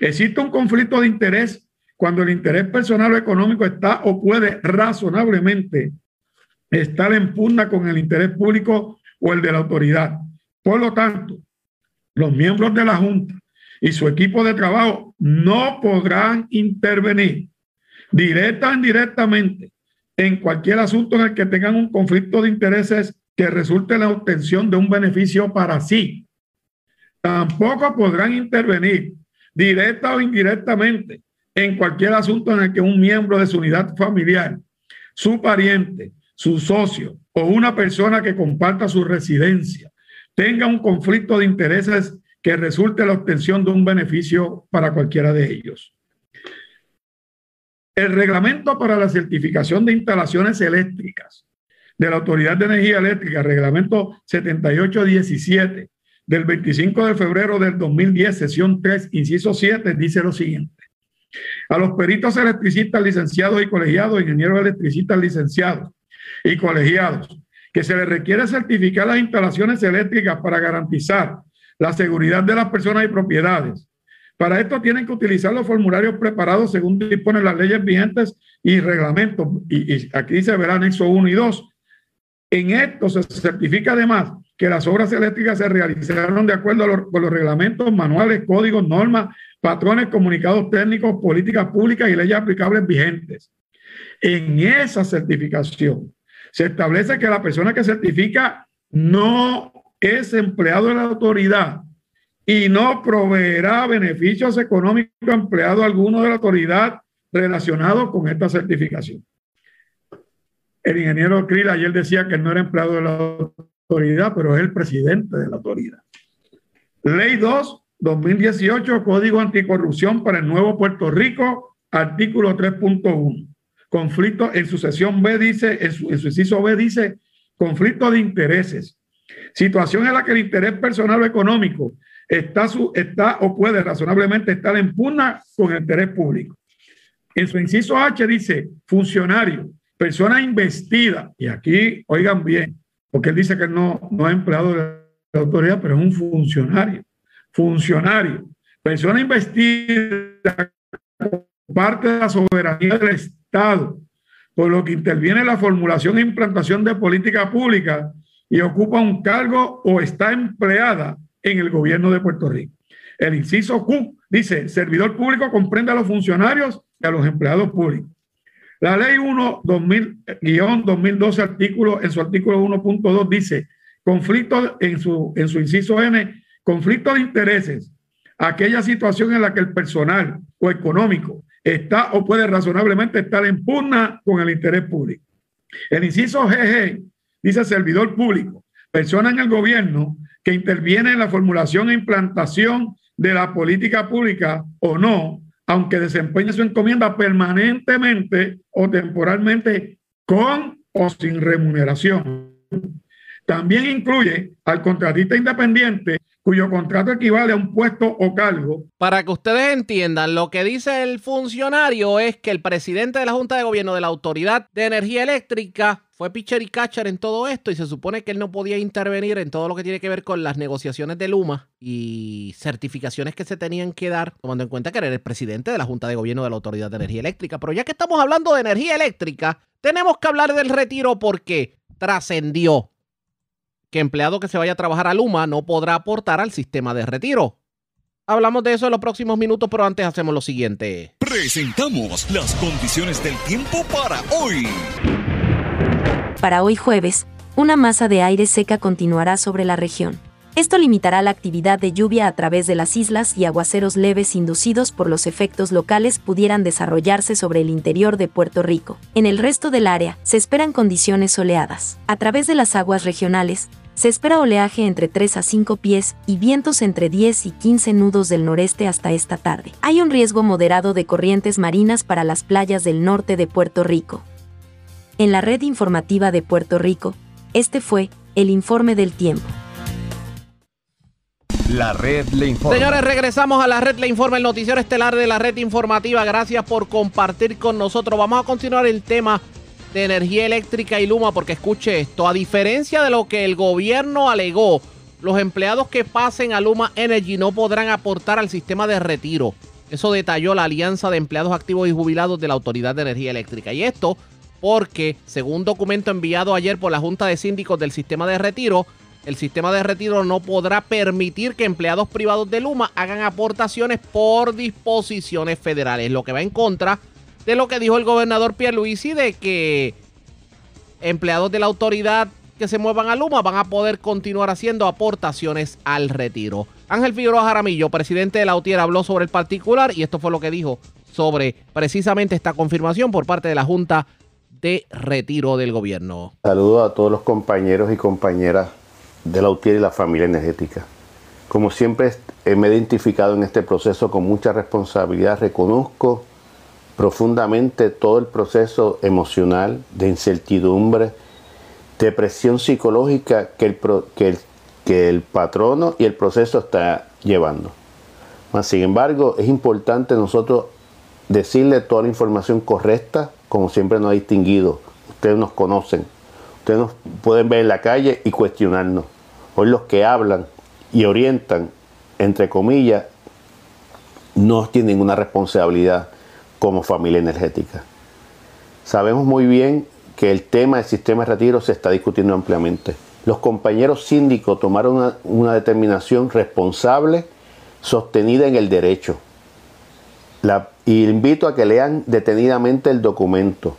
Existe un conflicto de interés cuando el interés personal o económico está o puede razonablemente estar en pugna con el interés público o el de la autoridad. Por lo tanto, los miembros de la Junta y su equipo de trabajo no podrán intervenir directa o indirectamente en cualquier asunto en el que tengan un conflicto de intereses que resulte en la obtención de un beneficio para sí. Tampoco podrán intervenir directa o indirectamente en cualquier asunto en el que un miembro de su unidad familiar, su pariente, su socio o una persona que comparta su residencia tenga un conflicto de intereses que resulte la obtención de un beneficio para cualquiera de ellos. El reglamento para la certificación de instalaciones eléctricas de la Autoridad de Energía Eléctrica, reglamento 7817 del 25 de febrero del 2010, sesión 3, inciso 7, dice lo siguiente. A los peritos electricistas licenciados y colegiados, ingenieros electricistas licenciados y colegiados, que se les requiere certificar las instalaciones eléctricas para garantizar la seguridad de las personas y propiedades. Para esto tienen que utilizar los formularios preparados según disponen las leyes vigentes y reglamentos. Y, aquí dice verán anexo 1 y 2 en esto se certifica además que las obras eléctricas se realizaron de acuerdo con los reglamentos, manuales, códigos, normas, patrones, comunicados técnicos, políticas públicas y leyes aplicables vigentes. En esa certificación se establece que la persona que certifica no es empleado de la autoridad y no proveerá beneficios económicos a empleado alguno de la autoridad relacionado con esta certificación. El ingeniero Krill ayer decía que no era empleado de la autoridad, pero es el presidente de la autoridad. Ley 2, 2018, Código Anticorrupción para el Nuevo Puerto Rico, artículo 3.1. Conflicto en su sesión B dice, en su, inciso B dice, conflicto de intereses. Situación en la que el interés personal o económico está, su, está o puede razonablemente estar en pugna con el interés público. En su inciso H dice, funcionario, persona investida, y aquí oigan bien, porque él dice que no, no es empleado de la autoridad, pero es un funcionario, funcionario, persona investida parte de la soberanía del Estado, por lo que interviene en la formulación e implantación de política pública y ocupa un cargo o está empleada en el gobierno de Puerto Rico. El inciso Q dice, servidor público comprende a los funcionarios y a los empleados públicos. La ley 1 2012 artículo en su artículo 1.2 dice, conflicto en su en su inciso N, conflicto de intereses, aquella situación en la que el personal o económico está o puede razonablemente estar en pugna con el interés público. El inciso GG dice servidor público, persona en el gobierno que interviene en la formulación e implantación de la política pública o no, aunque desempeñe su encomienda permanentemente o temporalmente con o sin remuneración. También incluye al contratista independiente cuyo contrato equivale a un puesto o cargo. Para que ustedes entiendan, lo que dice el funcionario es que el presidente de la Junta de Gobierno de la Autoridad de Energía Eléctrica fue pitcher y catcher en todo esto y se supone que él no podía intervenir en todo lo que tiene que ver con las negociaciones de Luma y certificaciones que se tenían que dar, tomando en cuenta que era el presidente de la Junta de Gobierno de la Autoridad de Energía Eléctrica. Pero ya que estamos hablando de energía eléctrica, tenemos que hablar del retiro porque trascendió que empleado que se vaya a trabajar a Luma no podrá aportar al sistema de retiro. Hablamos de eso en los próximos minutos, pero antes hacemos lo siguiente. Presentamos las condiciones del tiempo para hoy. Para hoy jueves, una masa de aire seca continuará sobre la región. Esto limitará la actividad de lluvia a través de las islas y aguaceros leves inducidos por los efectos locales pudieran desarrollarse sobre el interior de Puerto Rico. En el resto del área, se esperan condiciones soleadas. A través de las aguas regionales, se espera oleaje entre 3 a 5 pies y vientos entre 10 y 15 nudos del noreste hasta esta tarde. Hay un riesgo moderado de corrientes marinas para las playas del norte de Puerto Rico. En la red informativa de Puerto Rico, este fue el informe del tiempo. La red le informa. Señores, regresamos a la red le informa, el noticiero estelar de la red informativa. Gracias por compartir con nosotros. Vamos a continuar el tema de energía eléctrica y Luma, porque escuche esto, a diferencia de lo que el gobierno alegó, los empleados que pasen a Luma Energy no podrán aportar al sistema de retiro. Eso detalló la Alianza de Empleados Activos y Jubilados de la Autoridad de Energía Eléctrica. Y esto porque, según documento enviado ayer por la Junta de Síndicos del Sistema de Retiro, el sistema de retiro no podrá permitir que empleados privados de Luma hagan aportaciones por disposiciones federales, lo que va en contra de lo que dijo el gobernador Pierluisi de que empleados de la autoridad que se muevan a Luma van a poder continuar haciendo aportaciones al retiro. Ángel Figueroa Jaramillo, presidente de la UTIER, habló sobre el particular y esto fue lo que dijo sobre precisamente esta confirmación por parte de la Junta de Retiro del Gobierno. Saludos a todos los compañeros y compañeras de la UTIER y la familia energética. Como siempre me he identificado en este proceso con mucha responsabilidad, reconozco profundamente todo el proceso emocional de incertidumbre, de presión psicológica que el, que que el patrono y el proceso está llevando. sin embargo, es importante nosotros decirle toda la información correcta, como siempre nos ha distinguido. Ustedes nos conocen, ustedes nos pueden ver en la calle y cuestionarnos. Hoy los que hablan y orientan, entre comillas, no tienen una responsabilidad como familia energética. Sabemos muy bien que el tema del sistema de retiro se está discutiendo ampliamente. Los compañeros síndicos tomaron una, determinación responsable, sostenida en el derecho. y invito a que lean detenidamente el documento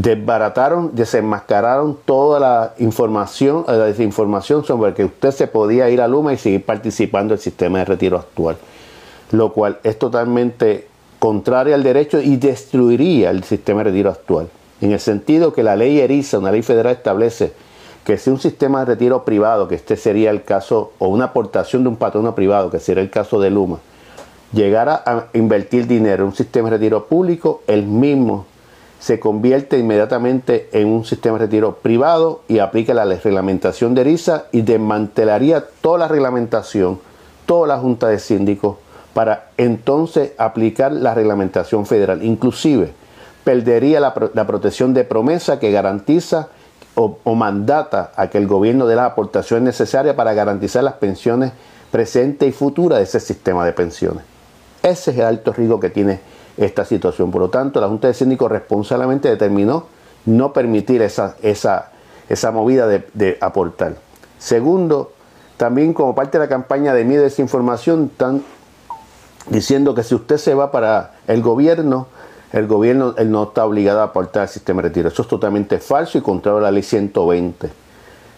desbarataron, desenmascararon toda la información, la desinformación sobre que usted se podía ir a Luma y seguir participando del sistema de retiro actual, lo cual es totalmente contrario al derecho y destruiría el sistema de retiro actual, en el sentido que la ley ERISA, una ley federal, establece que si un sistema de retiro privado, que este sería el caso, o una aportación de un patrono privado, que sería el caso de Luma, llegara a invertir dinero en un sistema de retiro público, el mismo se convierte inmediatamente en un sistema de retiro privado y aplica la reglamentación de ERISA y desmantelaría toda la reglamentación, toda la Junta de Síndicos, para entonces aplicar la reglamentación federal. Inclusive perdería la, protección de promesa que garantiza o, mandata a que el gobierno dé las aportaciones necesarias para garantizar las pensiones presente y futura de ese sistema de pensiones. Ese es el alto riesgo que tiene esta situación. Por lo tanto, la Junta de Síndicos responsablemente determinó no permitir esa, esa, esa movida de, aportar. Segundo, también como parte de la campaña de miedo y desinformación, están diciendo que si usted se va para el gobierno, el gobierno no está obligado a aportar al sistema de retiro. Eso es totalmente falso y contrario a la ley 120.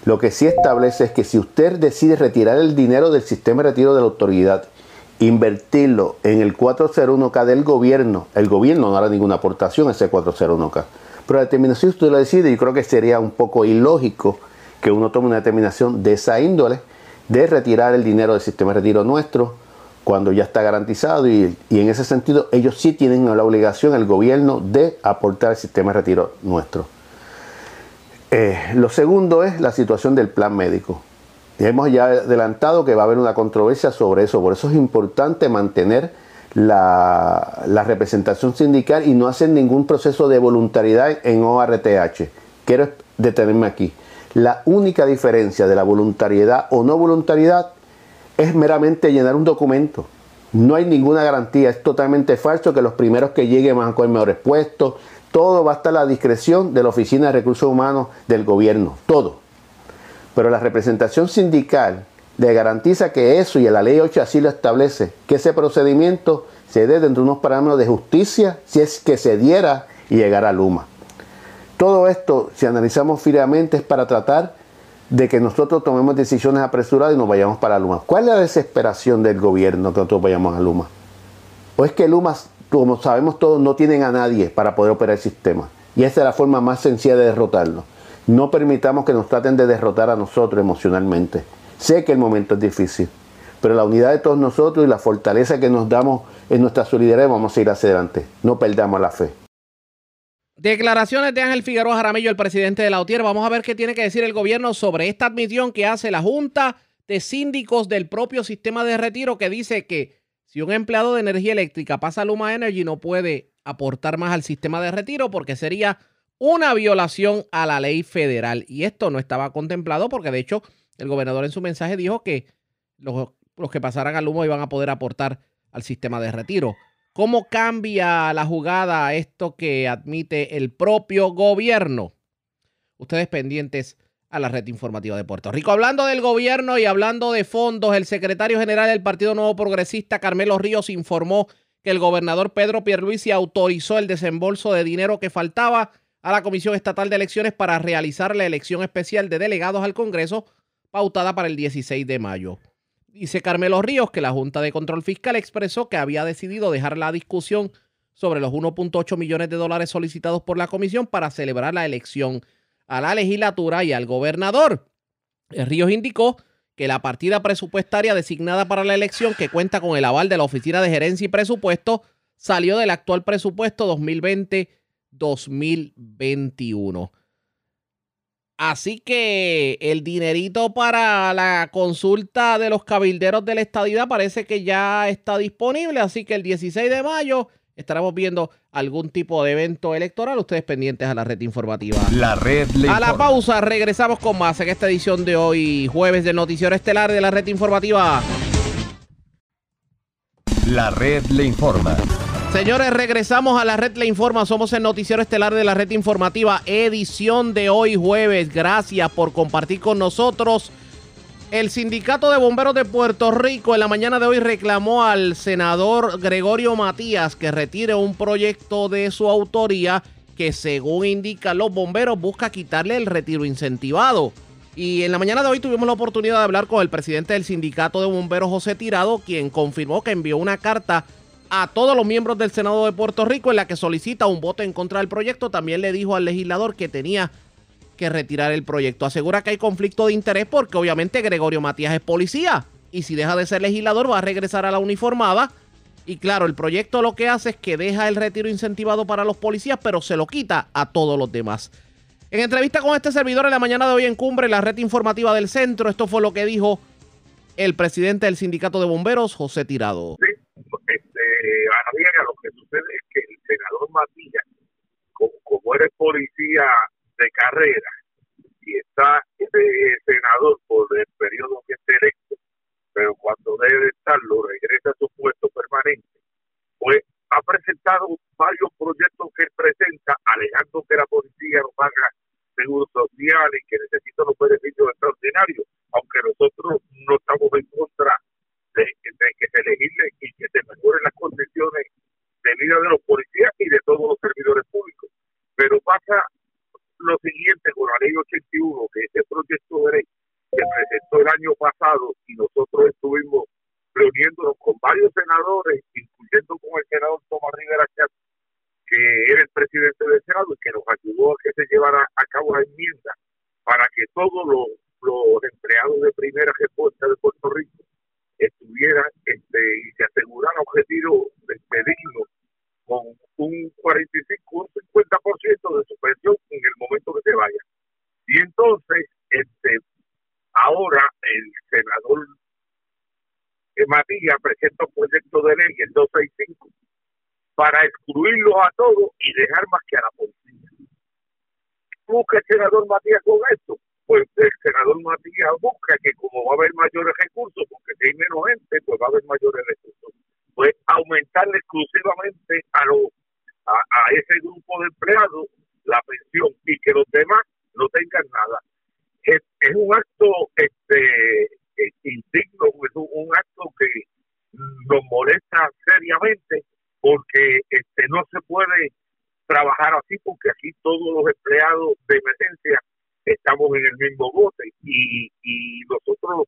Lo que sí establece es que si usted decide retirar el dinero del sistema de retiro de la autoridad, invertirlo en el 401k del gobierno, el gobierno no hará ninguna aportación a ese 401k. Pero la determinación usted lo decide, yo creo que sería un poco ilógico que uno tome una determinación de esa índole de retirar el dinero del sistema de retiro nuestro cuando ya está garantizado y, en ese sentido ellos sí tienen la obligación, el gobierno, de aportar al sistema de retiro nuestro. Eh, lo segundo es la situación del plan médico. Hemos ya adelantado que va a haber una controversia sobre eso, por eso es importante mantener la, representación sindical y no hacer ningún proceso de voluntariedad en ORTH. Quiero detenerme aquí. La única diferencia de la voluntariedad o no voluntariedad es meramente llenar un documento. No hay ninguna garantía, es totalmente falso que los primeros que lleguen van a coger mejores puestos. Todo va a estar a la discreción de la Oficina de Recursos Humanos del gobierno, todo. Pero la representación sindical le garantiza que eso y la ley 8 así lo establece, que ese procedimiento se dé dentro de unos parámetros de justicia si es que se diera y llegara a Luma. Todo esto, si analizamos fríamente, es para tratar de que nosotros tomemos decisiones apresuradas y nos vayamos para Luma. ¿Cuál es la desesperación del gobierno que nosotros vayamos a Luma? ¿O es que Luma, como sabemos todos, no tienen a nadie para poder operar el sistema? Y esa es la forma más sencilla de derrotarlo. No permitamos que nos traten de derrotar a nosotros emocionalmente. Sé que el momento es difícil, pero la unidad de todos nosotros y la fortaleza que nos damos en nuestra solidaridad vamos a ir hacia adelante. No perdamos la fe. Declaraciones de Ángel Figueroa Jaramillo, el presidente de la UTIER. Vamos a ver qué tiene que decir el gobierno sobre esta admisión que hace la Junta de Síndicos del propio sistema de retiro que dice que si un empleado de energía eléctrica pasa a Luma Energy no puede aportar más al sistema de retiro porque sería una violación a la ley federal. Y esto no estaba contemplado porque de hecho el gobernador en su mensaje dijo que los, los que pasaran a Luma iban a poder aportar al sistema de retiro. ¿Cómo cambia la jugada esto que admite el propio gobierno? Ustedes pendientes a la red informativa de Puerto Rico. Hablando del gobierno y hablando de fondos, el secretario general del Partido Nuevo Progresista, Carmelo Ríos, informó que el gobernador Pedro Pierluisi autorizó el desembolso de dinero que faltaba a la Comisión Estatal de Elecciones para realizar la elección especial de delegados al Congreso pautada para el 16 de mayo. Dice Carmelo Ríos que la Junta de Control Fiscal expresó que había decidido dejar la discusión sobre los 1.8 millones de dólares solicitados por la comisión para celebrar la elección a la legislatura y al gobernador. Ríos indicó que la partida presupuestaria designada para la elección, que cuenta con el aval de la Oficina de Gerencia y Presupuesto, salió del actual presupuesto 2020-2021. Así que el dinerito para la consulta de los cabilderos de la estadidad parece que ya está disponible. Así que el 16 de mayo estaremos viendo algún tipo de evento electoral. Ustedes pendientes a la red informativa. La red A la pausa, regresamos con más en esta edición de hoy, jueves del Noticiero Estelar de la red informativa. La red le informa. Señores, regresamos a la red Le Informa. Somos el noticiero estelar de la red informativa, edición de hoy jueves. Gracias por compartir con nosotros. El Sindicato de Bomberos de Puerto Rico en la mañana de hoy reclamó al senador Gregorio Matías que retire un proyecto de su autoría que según indican los bomberos busca quitarle el retiro incentivado. Y en la mañana de hoy tuvimos la oportunidad de hablar con el presidente del Sindicato de Bomberos, José Tirado, quien confirmó que envió una carta a todos los miembros del Senado de Puerto Rico en la que solicita un voto en contra del proyecto. También le dijo al legislador que tenía que retirar el proyecto. Asegura que hay conflicto de interés porque obviamente Gregorio Matías es policía y si deja de ser legislador va a regresar a la uniformada. Y claro, el proyecto lo que hace es que deja el retiro incentivado para los policías, pero se lo quita a todos los demás. En entrevista con este servidor en la mañana de hoy en Cumbre, la red informativa del centro, esto fue lo que dijo el presidente del sindicato de bomberos, José Tirado eh, ahora bien, lo que sucede es que el senador Matías, como, como eres policía de carrera y está de senador por el periodo que esté electo, pero cuando debe estarlo regresa a su puesto permanente, pues ha presentado varios proyectos que presenta, alegando que la policía no paga seguro social y que necesita los beneficios extraordinarios, aunque nosotros no estamos en contra de, de que se legisle y que se mejoren las condiciones de vida de los policías y de todos los servidores públicos. Pero pasa lo siguiente con la ley 81, que este proyecto de ley se presentó el año pasado y nosotros estuvimos reuniéndonos con varios senadores, incluyendo con el senador Tomás Rivera Chat, que era el presidente del Senado y que nos ayudó a que se llevara a cabo la enmienda para que todos los, los empleados de primera respuesta de Puerto Rico estuvieran este, y se aseguraran objetivos dignos con un 45, un 50% de su pensión en el momento que se vaya. Y entonces, este, ahora el senador Matías presenta un proyecto de ley, el 265, para excluirlos a todos y dejar más que a la policía. ¿Busca el senador Matías con esto? Pues el senador Matías busca que como va a haber mayores recursos, porque si hay menos gente, pues va a haber mayores recursos, pues aumentarle exclusivamente a, los, a, ese grupo de empleados la pensión y que los demás no tengan nada. Es, es un acto este indigno, es un acto que nos molesta seriamente porque este no se puede trabajar así porque aquí todos los empleados de emergencia estamos en el mismo bote y, y nosotros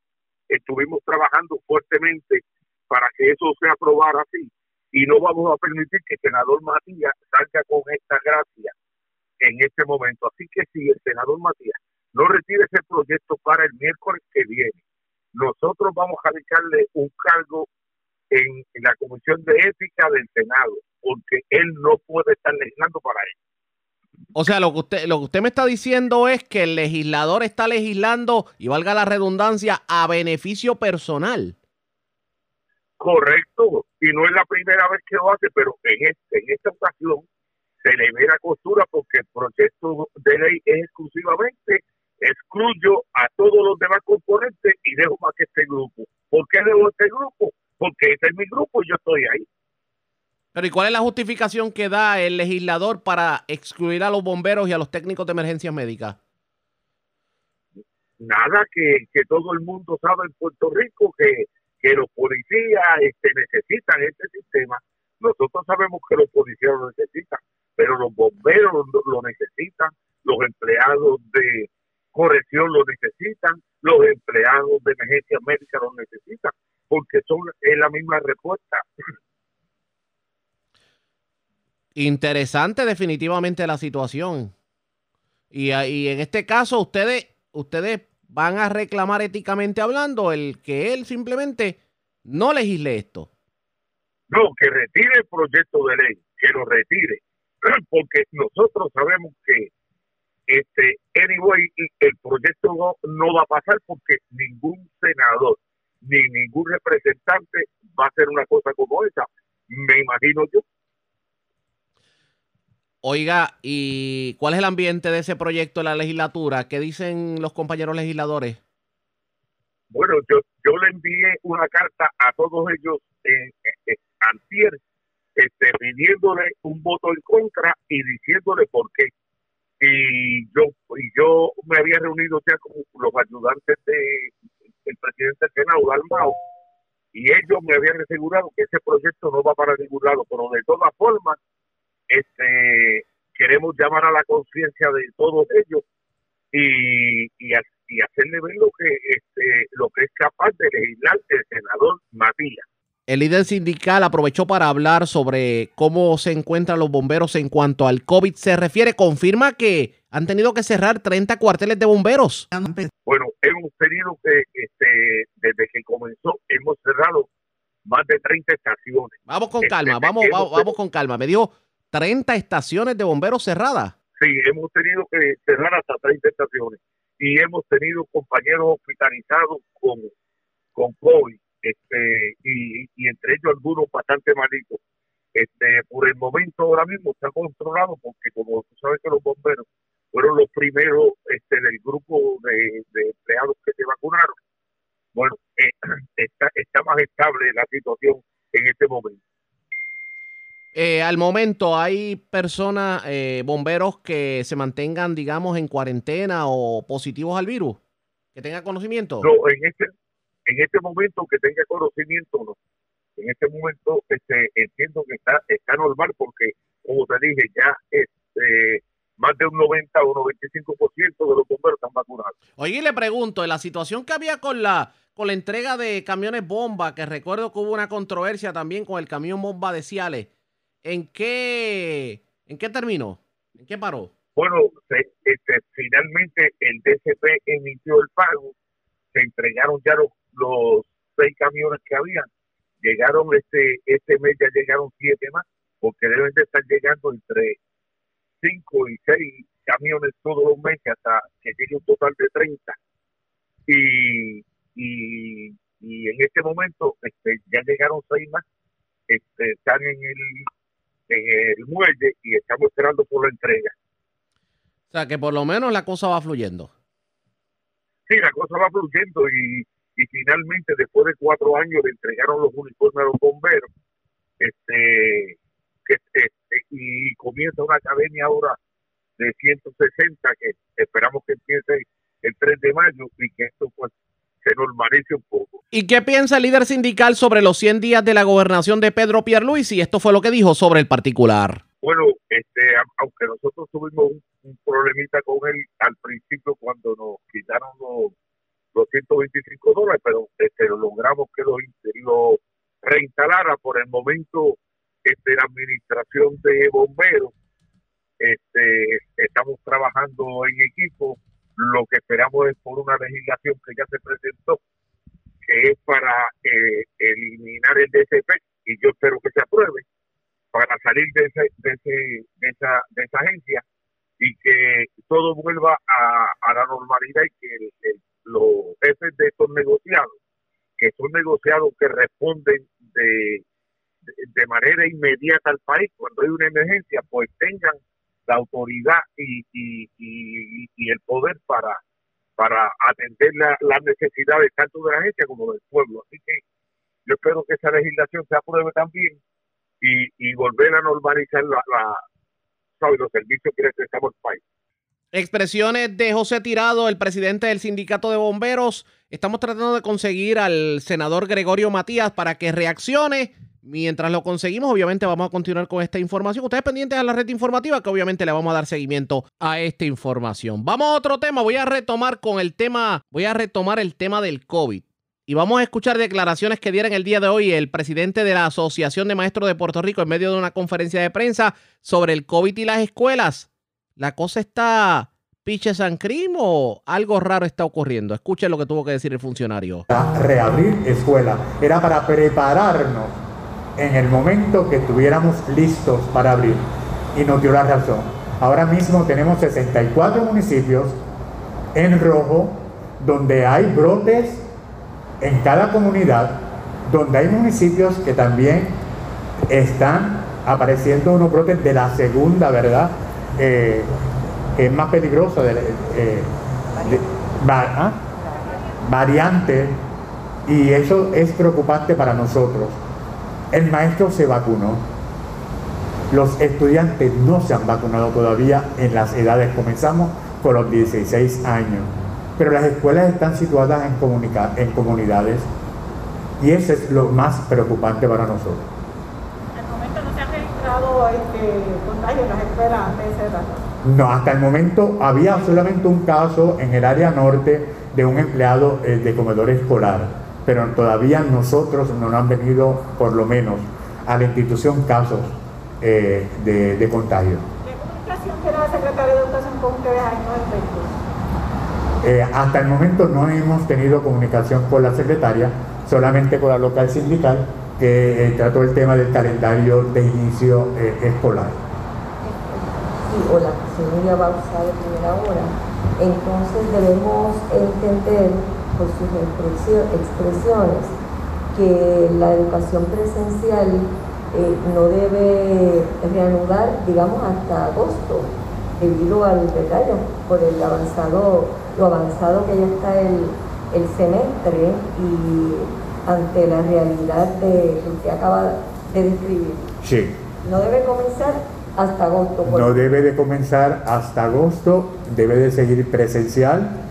estuvimos trabajando fuertemente para que eso se aprobara así y no vamos a permitir que el senador Matías salga con esta gracia en este momento. Así que si el senador Matías no retire ese proyecto para el miércoles que viene, nosotros vamos a dedicarle un cargo en, la Comisión de Ética del Senado, porque él no puede estar legislando para él. O sea, lo que usted lo que usted me está diciendo es que el legislador está legislando y valga la redundancia a beneficio personal. Correcto, y no es la primera vez que lo hace, pero en este, en esta ocasión se le ve la costura porque el proyecto de ley es exclusivamente excluyo a todos los demás componentes y dejo más que este grupo. ¿Por qué dejo este grupo? Porque este es mi grupo y yo estoy ahí. Pero ¿y cuál es la justificación que da el legislador para excluir a los bomberos y a los técnicos de emergencias médicas? Nada que, todo el mundo sabe en Puerto Rico que, que los policías este, necesitan este sistema. Nosotros sabemos que los policías lo necesitan, pero los bomberos lo necesitan, los empleados de, corrección lo necesitan, los empleados de emergencia médica lo necesitan, porque son es la misma respuesta. Interesante definitivamente la situación. Y, y en este caso ustedes, ustedes van a reclamar éticamente hablando el que él simplemente no legisle esto. No, que retire el proyecto de ley, que lo retire, [CLEARS THROAT] porque nosotros sabemos que este anyway el proyecto no, va a pasar porque ningún senador ni ningún representante va a hacer una cosa como esa me imagino yo Oiga, ¿y cuál es el ambiente de ese proyecto en la legislatura? ¿Qué dicen los compañeros legisladores? Bueno, yo, yo le envié una carta a todos ellos en, antier, este, pidiéndole un voto en contra y diciéndole por qué y yo y yo me había reunido ya con los ayudantes de el presidente del Senado, Dalmao, y ellos me habían asegurado que ese proyecto no va para ningún lado, pero de todas formas, este queremos llamar a la conciencia de todos ellos y, y, y, hacerle ver lo que este lo que es capaz de legislar el senador Matías. El líder sindical aprovechó para hablar sobre cómo se encuentran los bomberos en cuanto al COVID se refiere. Confirma que han tenido que cerrar 30 cuarteles de bomberos. Bueno, hemos tenido que, este, desde que comenzó, hemos cerrado más de 30 estaciones. Vamos con calma, vamos, vamos, vamos con calma. Me dijo 30 estaciones de bomberos cerradas. Sí, hemos tenido que cerrar hasta 30 estaciones y hemos tenido compañeros hospitalizados con, con COVID este, y, entre ellos algunos bastante malitos. Este, por el momento ahora mismo está controlado porque como tú sabes que los bomberos fueron los primeros este, del grupo de, empleados que se vacunaron. Bueno, eh, [CLEARS THROAT] está, está más estable la situación en este momento. Eh, al momento, ¿hay personas, eh, bomberos que se mantengan, digamos, en cuarentena o positivos al virus? ¿Que tengan conocimiento? No, en este, en este momento que tenga conocimiento no. En este momento este, entiendo que está, está normal porque, como te dije, ya este, más de un 90 o un 95% de los bomberos están vacunados. Oye, le pregunto, en la situación que había con la con la entrega de camiones bomba, que recuerdo que hubo una controversia también con el camión bomba de Ciales, ¿en qué, en qué terminó? ¿En qué paró? Bueno, este, finalmente el DCP emitió el pago, se entregaron ya los, seis camiones que habían, llegaron este, este mes ya llegaron siete más, porque deben de estar llegando entre cinco y seis camiones todos los meses hasta que llegue un total de 30. Y, y, y en este momento este, ya llegaron seis más, este, están en el, en el muelle y estamos esperando por la entrega. O sea, que por lo menos la cosa va fluyendo. Sí, la cosa va fluyendo y, y finalmente después de cuatro años le entregaron los uniformes a los bomberos este, que, este, y comienza una academia ahora de 160 que esperamos que empiece el 3 de mayo y que esto pues se normalice un poco. ¿Y qué piensa el líder sindical sobre los 100 días de la gobernación de Pedro Pierluisi? Esto fue lo que dijo sobre el particular. Bueno, este, aunque nosotros tuvimos un, problemita con él al principio cuando nos quitaron los, los 125 dólares, pero este, logramos que lo, lo reinstalara por el momento este, la administración de bomberos. Este, estamos trabajando en equipo lo que esperamos es por una legislación que ya se presentó, que es para eh, eliminar el DCP, y yo espero que se apruebe, para salir de, ese, de, ese, de, esa, de esa agencia y que todo vuelva a, la normalidad y que los jefes de estos negociados, que son negociados que responden de, de manera inmediata al país cuando hay una emergencia, pues tengan la autoridad y, y, y, el poder para, atender las necesidades tanto de la agencia como del pueblo. Así que yo espero que esa legislación se apruebe también y, y volver a normalizar la, la, los servicios que necesitamos el país. Expresiones de José Tirado, el presidente del sindicato de bomberos. Estamos tratando de conseguir al senador Gregorio Matías para que reaccione Mientras lo conseguimos, obviamente vamos a continuar con esta información. Ustedes pendientes a la red informativa, que obviamente le vamos a dar seguimiento a esta información. Vamos a otro tema. Voy a retomar con el tema, voy a retomar el tema del COVID. Y vamos a escuchar declaraciones que dieron el día de hoy el presidente de la Asociación de Maestros de Puerto Rico en medio de una conferencia de prensa sobre el COVID y las escuelas. La cosa está piche San o algo raro está ocurriendo. Escuchen lo que tuvo que decir el funcionario. reabrir escuela era para prepararnos en el momento que estuviéramos listos para abrir. Y nos dio la razón. Ahora mismo tenemos 64 municipios en rojo donde hay brotes en cada comunidad, donde hay municipios que también están apareciendo unos brotes de la segunda, ¿verdad? Eh, es más peligroso, de, eh, ¿ah? variante, y eso es preocupante para nosotros. El maestro se vacunó. Los estudiantes no se han vacunado todavía en las edades. Comenzamos con los 16 años. Pero las escuelas están situadas en, en comunidades y eso es lo más preocupante para nosotros. ¿Al momento no se ha registrado este contagio en las escuelas No, hasta el momento había solamente un caso en el área norte de un empleado eh, de comedor escolar pero todavía nosotros no nos han venido, por lo menos, a la institución casos eh, de, contagio. ¿Qué comunicación tiene la Secretaría de Educación con ustedes eh, hasta el momento no hemos tenido comunicación con la secretaria, solamente con la local sindical que eh, trató el tema del calendario de inicio eh, escolar. Sí, hola, soy Nuria Bausa de primera hora. Entonces debemos entender por sus expresiones que la educación presencial eh, no debe reanudar, digamos, hasta agosto, debido al detalle, por el avanzado, lo avanzado que ya está el, el semestre y ante la realidad de que usted acaba de describir. Sí. No debe comenzar hasta agosto. No debe de comenzar hasta agosto, debe de seguir presencial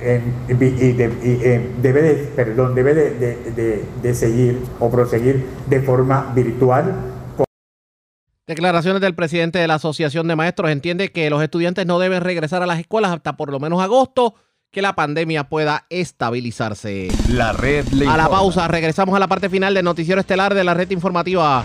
y, debe de, perdón, debe de, seguir o proseguir de forma virtual. Declaraciones del presidente de la Asociación de Maestros. Entiende que los estudiantes no deben regresar a las escuelas hasta por lo menos agosto, que la pandemia pueda estabilizarse. La red A la pausa, regresamos a la parte final del noticiero estelar de la red informativa.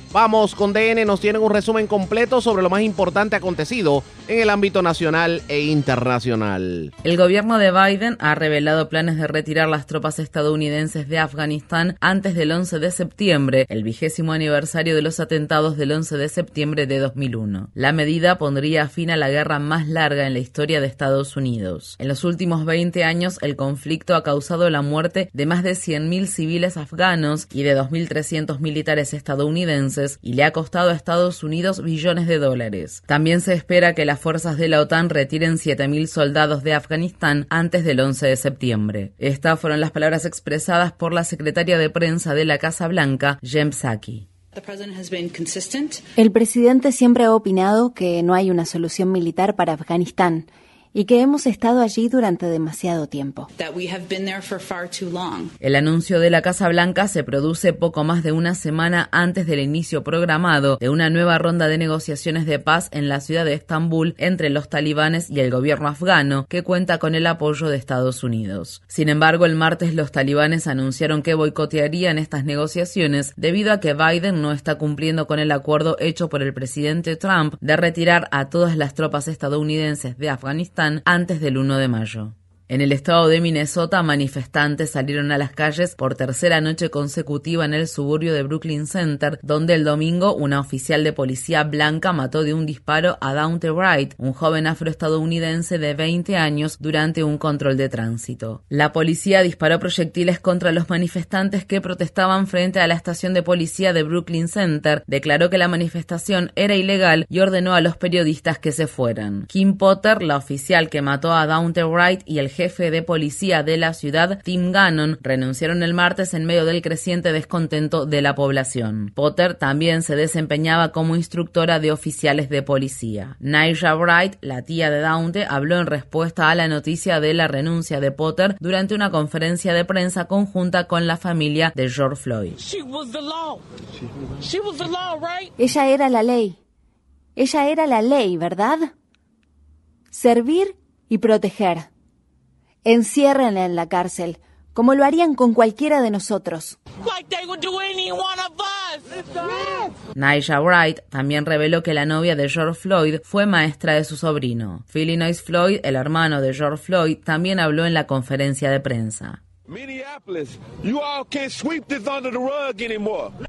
Vamos con DN, nos tienen un resumen completo sobre lo más importante acontecido en el ámbito nacional e internacional. El gobierno de Biden ha revelado planes de retirar las tropas estadounidenses de Afganistán antes del 11 de septiembre, el vigésimo aniversario de los atentados del 11 de septiembre de 2001. La medida pondría fin a la guerra más larga en la historia de Estados Unidos. En los últimos 20 años, el conflicto ha causado la muerte de más de 100.000 civiles afganos y de 2.300 militares estadounidenses y le ha costado a Estados Unidos billones de dólares. También se espera que las fuerzas de la OTAN retiren 7.000 soldados de Afganistán antes del 11 de septiembre. Estas fueron las palabras expresadas por la secretaria de prensa de la Casa Blanca, Jem Psaki. El presidente siempre ha opinado que no hay una solución militar para Afganistán y que hemos estado allí durante demasiado tiempo. El anuncio de la Casa Blanca se produce poco más de una semana antes del inicio programado de una nueva ronda de negociaciones de paz en la ciudad de Estambul entre los talibanes y el gobierno afgano, que cuenta con el apoyo de Estados Unidos. Sin embargo, el martes los talibanes anunciaron que boicotearían estas negociaciones debido a que Biden no está cumpliendo con el acuerdo hecho por el presidente Trump de retirar a todas las tropas estadounidenses de Afganistán antes del 1 de mayo. En el estado de Minnesota, manifestantes salieron a las calles por tercera noche consecutiva en el suburbio de Brooklyn Center, donde el domingo una oficial de policía blanca mató de un disparo a Daunte Wright, un joven afroestadounidense de 20 años, durante un control de tránsito. La policía disparó proyectiles contra los manifestantes que protestaban frente a la estación de policía de Brooklyn Center, declaró que la manifestación era ilegal y ordenó a los periodistas que se fueran. Kim Potter, la oficial que mató a Daunte Wright y el jefe de policía de la ciudad, Tim Gannon, renunciaron el martes en medio del creciente descontento de la población. Potter también se desempeñaba como instructora de oficiales de policía. Naija Bright, la tía de Daunte, habló en respuesta a la noticia de la renuncia de Potter durante una conferencia de prensa conjunta con la familia de George Floyd. Ella era la ley. Ella era la ley, ¿verdad? Servir y proteger. Enciérrenla en la cárcel, como lo harían con cualquiera de nosotros. Naija Wright también reveló que la novia de George Floyd fue maestra de su sobrino. Philinois Floyd, el hermano de George Floyd, también habló en la conferencia de prensa.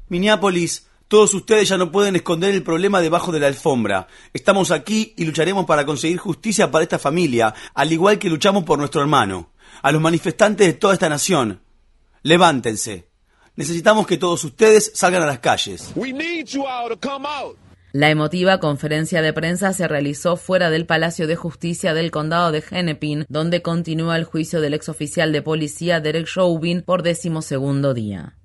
Minneapolis, todos ustedes ya no pueden esconder el problema debajo de la alfombra. Estamos aquí y lucharemos para conseguir justicia para esta familia, al igual que luchamos por nuestro hermano. A los manifestantes de toda esta nación, levántense. Necesitamos que todos ustedes salgan a las calles. La emotiva conferencia de prensa se realizó fuera del Palacio de Justicia del Condado de Hennepin, donde continúa el juicio del exoficial de policía Derek Chauvin por decimosegundo día.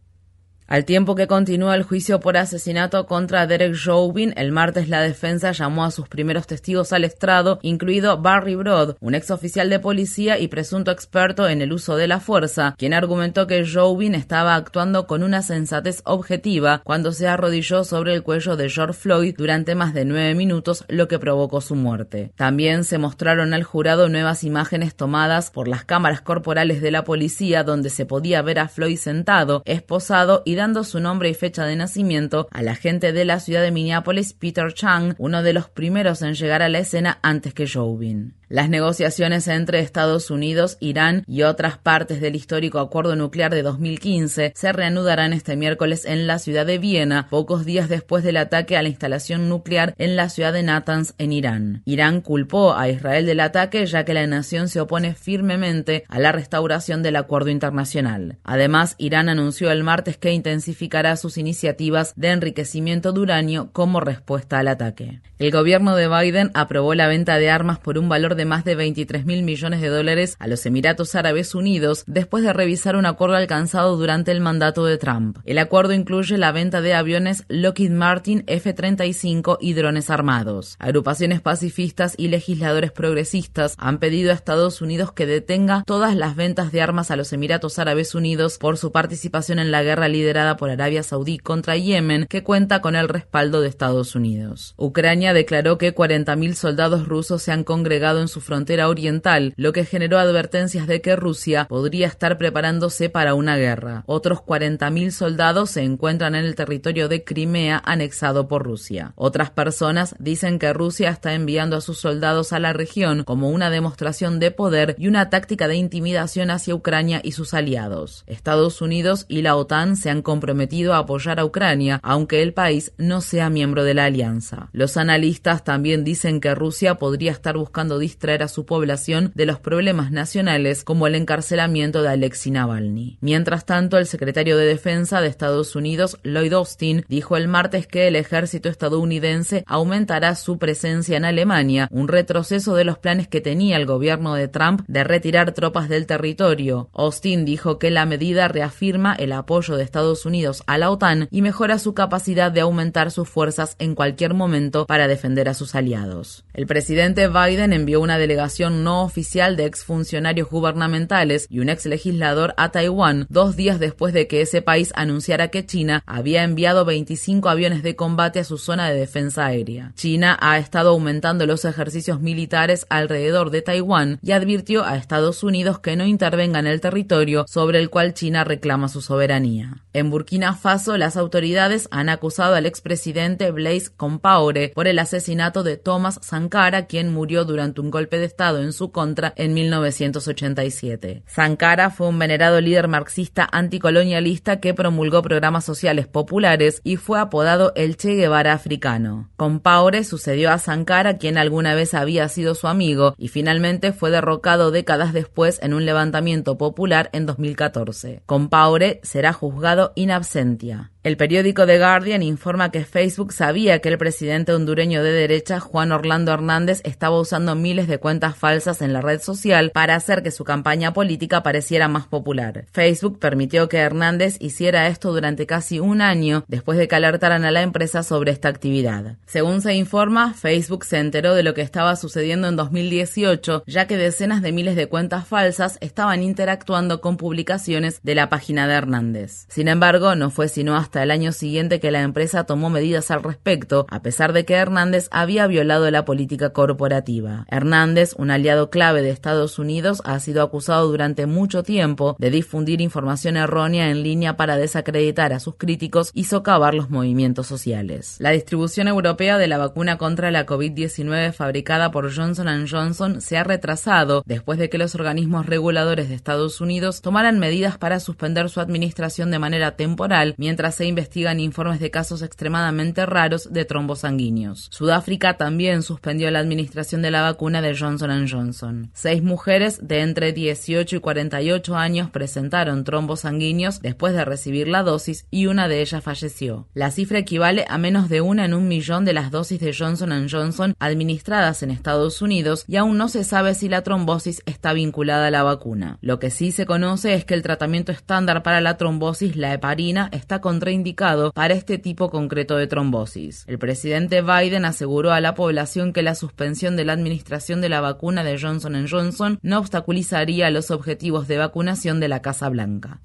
Al tiempo que continúa el juicio por asesinato contra Derek Chauvin, el martes la defensa llamó a sus primeros testigos al estrado, incluido Barry Broad, un ex oficial de policía y presunto experto en el uso de la fuerza, quien argumentó que Chauvin estaba actuando con una sensatez objetiva cuando se arrodilló sobre el cuello de George Floyd durante más de nueve minutos, lo que provocó su muerte. También se mostraron al jurado nuevas imágenes tomadas por las cámaras corporales de la policía donde se podía ver a Floyd sentado, esposado y dando su nombre y fecha de nacimiento al agente de la ciudad de Minneapolis, Peter Chang, uno de los primeros en llegar a la escena antes que Chauvin. Las negociaciones entre Estados Unidos, Irán y otras partes del histórico acuerdo nuclear de 2015 se reanudarán este miércoles en la ciudad de Viena, pocos días después del ataque a la instalación nuclear en la ciudad de Natanz, en Irán. Irán culpó a Israel del ataque ya que la nación se opone firmemente a la restauración del acuerdo internacional. Además, Irán anunció el martes que intensificará sus iniciativas de enriquecimiento de uranio como respuesta al ataque. El gobierno de Biden aprobó la venta de armas por un valor de más de 23 mil millones de dólares a los Emiratos Árabes Unidos después de revisar un acuerdo alcanzado durante el mandato de Trump. El acuerdo incluye la venta de aviones Lockheed Martin F-35 y drones armados. Agrupaciones pacifistas y legisladores progresistas han pedido a Estados Unidos que detenga todas las ventas de armas a los Emiratos Árabes Unidos por su participación en la guerra liderada por Arabia Saudí contra Yemen, que cuenta con el respaldo de Estados Unidos. Ucrania declaró que 40.000 soldados rusos se han congregado en su frontera oriental, lo que generó advertencias de que Rusia podría estar preparándose para una guerra. Otros 40.000 soldados se encuentran en el territorio de Crimea anexado por Rusia. Otras personas dicen que Rusia está enviando a sus soldados a la región como una demostración de poder y una táctica de intimidación hacia Ucrania y sus aliados. Estados Unidos y la OTAN se han comprometido a apoyar a Ucrania, aunque el país no sea miembro de la alianza. Los analistas también dicen que Rusia podría estar buscando distraer a su población de los problemas nacionales como el encarcelamiento de Alexei Navalny. Mientras tanto, el secretario de Defensa de Estados Unidos, Lloyd Austin, dijo el martes que el ejército estadounidense aumentará su presencia en Alemania, un retroceso de los planes que tenía el gobierno de Trump de retirar tropas del territorio. Austin dijo que la medida reafirma el apoyo de Estados Unidos a la OTAN y mejora su capacidad de aumentar sus fuerzas en cualquier momento para defender a sus aliados. El presidente Biden envió una delegación no oficial de exfuncionarios gubernamentales y un ex legislador a Taiwán dos días después de que ese país anunciara que China había enviado 25 aviones de combate a su zona de defensa aérea. China ha estado aumentando los ejercicios militares alrededor de Taiwán y advirtió a Estados Unidos que no intervenga en el territorio sobre el cual China reclama su soberanía. En Burkina Faso, las autoridades han acusado al expresidente Blaise Compaore por el asesinato de Thomas Sankara, quien murió durante un golpe de Estado en su contra en 1987. Sankara fue un venerado líder marxista anticolonialista que promulgó programas sociales populares y fue apodado el Che Guevara africano. Compaore sucedió a Sankara, quien alguna vez había sido su amigo, y finalmente fue derrocado décadas después en un levantamiento popular en 2014. Compaore será juzgado in absentia. El periódico The Guardian informa que Facebook sabía que el presidente hondureño de derecha, Juan Orlando Hernández, estaba usando miles de cuentas falsas en la red social para hacer que su campaña política pareciera más popular. Facebook permitió que Hernández hiciera esto durante casi un año después de que alertaran a la empresa sobre esta actividad. Según se informa, Facebook se enteró de lo que estaba sucediendo en 2018, ya que decenas de miles de cuentas falsas estaban interactuando con publicaciones de la página de Hernández. Sin embargo, no fue sino hasta hasta el año siguiente que la empresa tomó medidas al respecto, a pesar de que Hernández había violado la política corporativa. Hernández, un aliado clave de Estados Unidos, ha sido acusado durante mucho tiempo de difundir información errónea en línea para desacreditar a sus críticos y socavar los movimientos sociales. La distribución europea de la vacuna contra la COVID-19 fabricada por Johnson Johnson se ha retrasado después de que los organismos reguladores de Estados Unidos tomaran medidas para suspender su administración de manera temporal mientras se investigan informes de casos extremadamente raros de trombos sanguíneos. Sudáfrica también suspendió la administración de la vacuna de Johnson Johnson. Seis mujeres de entre 18 y 48 años presentaron trombos sanguíneos después de recibir la dosis y una de ellas falleció. La cifra equivale a menos de una en un millón de las dosis de Johnson Johnson administradas en Estados Unidos y aún no se sabe si la trombosis está vinculada a la vacuna. Lo que sí se conoce es que el tratamiento estándar para la trombosis, la heparina, está contra indicado para este tipo concreto de trombosis. El presidente Biden aseguró a la población que la suspensión de la administración de la vacuna de Johnson Johnson no obstaculizaría los objetivos de vacunación de la Casa Blanca.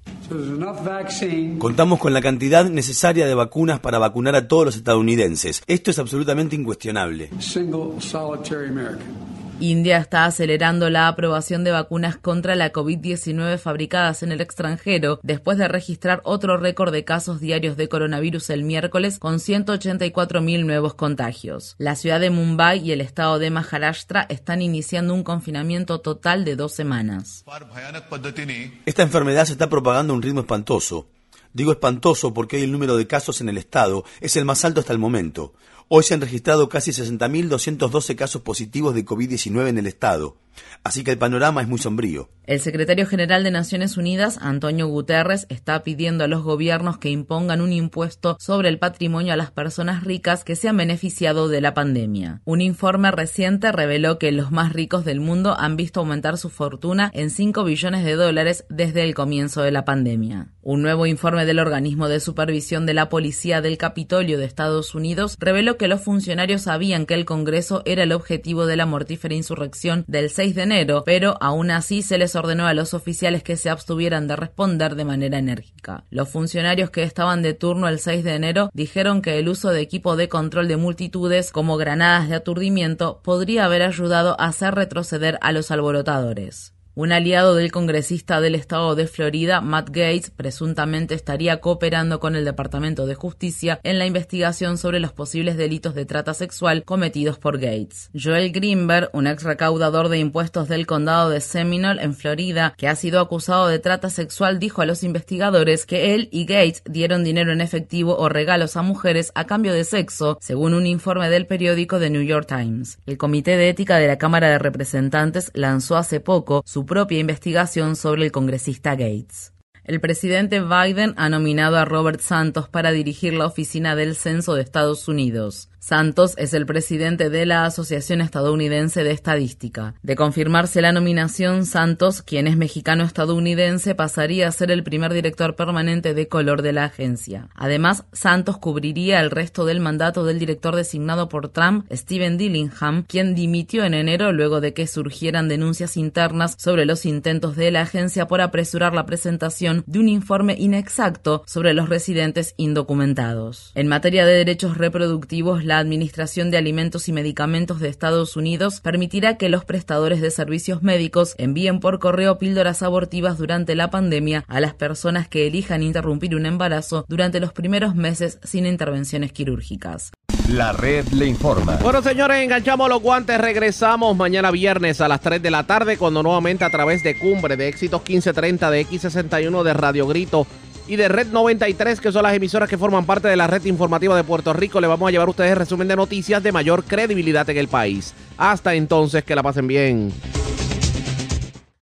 Contamos con la cantidad necesaria de vacunas para vacunar a todos los estadounidenses. Esto es absolutamente incuestionable. India está acelerando la aprobación de vacunas contra la COVID-19 fabricadas en el extranjero después de registrar otro récord de casos diarios de coronavirus el miércoles con 184.000 nuevos contagios. La ciudad de Mumbai y el estado de Maharashtra están iniciando un confinamiento total de dos semanas. Esta enfermedad se está propagando a un ritmo espantoso. Digo espantoso porque hoy el número de casos en el estado es el más alto hasta el momento. Hoy se han registrado casi 60.212 casos positivos de COVID-19 en el estado, así que el panorama es muy sombrío. El secretario general de Naciones Unidas, Antonio Guterres, está pidiendo a los gobiernos que impongan un impuesto sobre el patrimonio a las personas ricas que se han beneficiado de la pandemia. Un informe reciente reveló que los más ricos del mundo han visto aumentar su fortuna en 5 billones de dólares desde el comienzo de la pandemia. Un nuevo informe del organismo de supervisión de la policía del Capitolio de Estados Unidos reveló que los funcionarios sabían que el Congreso era el objetivo de la mortífera insurrección del 6 de enero, pero aún así se les ordenó a los oficiales que se abstuvieran de responder de manera enérgica. Los funcionarios que estaban de turno el 6 de enero dijeron que el uso de equipo de control de multitudes como granadas de aturdimiento podría haber ayudado a hacer retroceder a los alborotadores. Un aliado del congresista del estado de Florida, Matt Gates, presuntamente estaría cooperando con el Departamento de Justicia en la investigación sobre los posibles delitos de trata sexual cometidos por Gates. Joel Greenberg, un ex recaudador de impuestos del condado de Seminole, en Florida, que ha sido acusado de trata sexual, dijo a los investigadores que él y Gates dieron dinero en efectivo o regalos a mujeres a cambio de sexo, según un informe del periódico The New York Times. El Comité de Ética de la Cámara de Representantes lanzó hace poco su propia investigación sobre el congresista Gates. El presidente Biden ha nominado a Robert Santos para dirigir la oficina del Censo de Estados Unidos. Santos es el presidente de la Asociación Estadounidense de Estadística. De confirmarse la nominación, Santos, quien es mexicano-estadounidense, pasaría a ser el primer director permanente de color de la agencia. Además, Santos cubriría el resto del mandato del director designado por Trump, Steven Dillingham, quien dimitió en enero luego de que surgieran denuncias internas sobre los intentos de la agencia por apresurar la presentación de un informe inexacto sobre los residentes indocumentados. En materia de derechos reproductivos, la Administración de Alimentos y Medicamentos de Estados Unidos permitirá que los prestadores de servicios médicos envíen por correo píldoras abortivas durante la pandemia a las personas que elijan interrumpir un embarazo durante los primeros meses sin intervenciones quirúrgicas. La red le informa. Bueno, señores, enganchamos los guantes. Regresamos mañana viernes a las 3 de la tarde cuando nuevamente a través de Cumbre de Éxitos 1530 de X61 de Radio Grito y de Red 93, que son las emisoras que forman parte de la red informativa de Puerto Rico. Le vamos a llevar a ustedes resumen de noticias de mayor credibilidad en el país. Hasta entonces, que la pasen bien.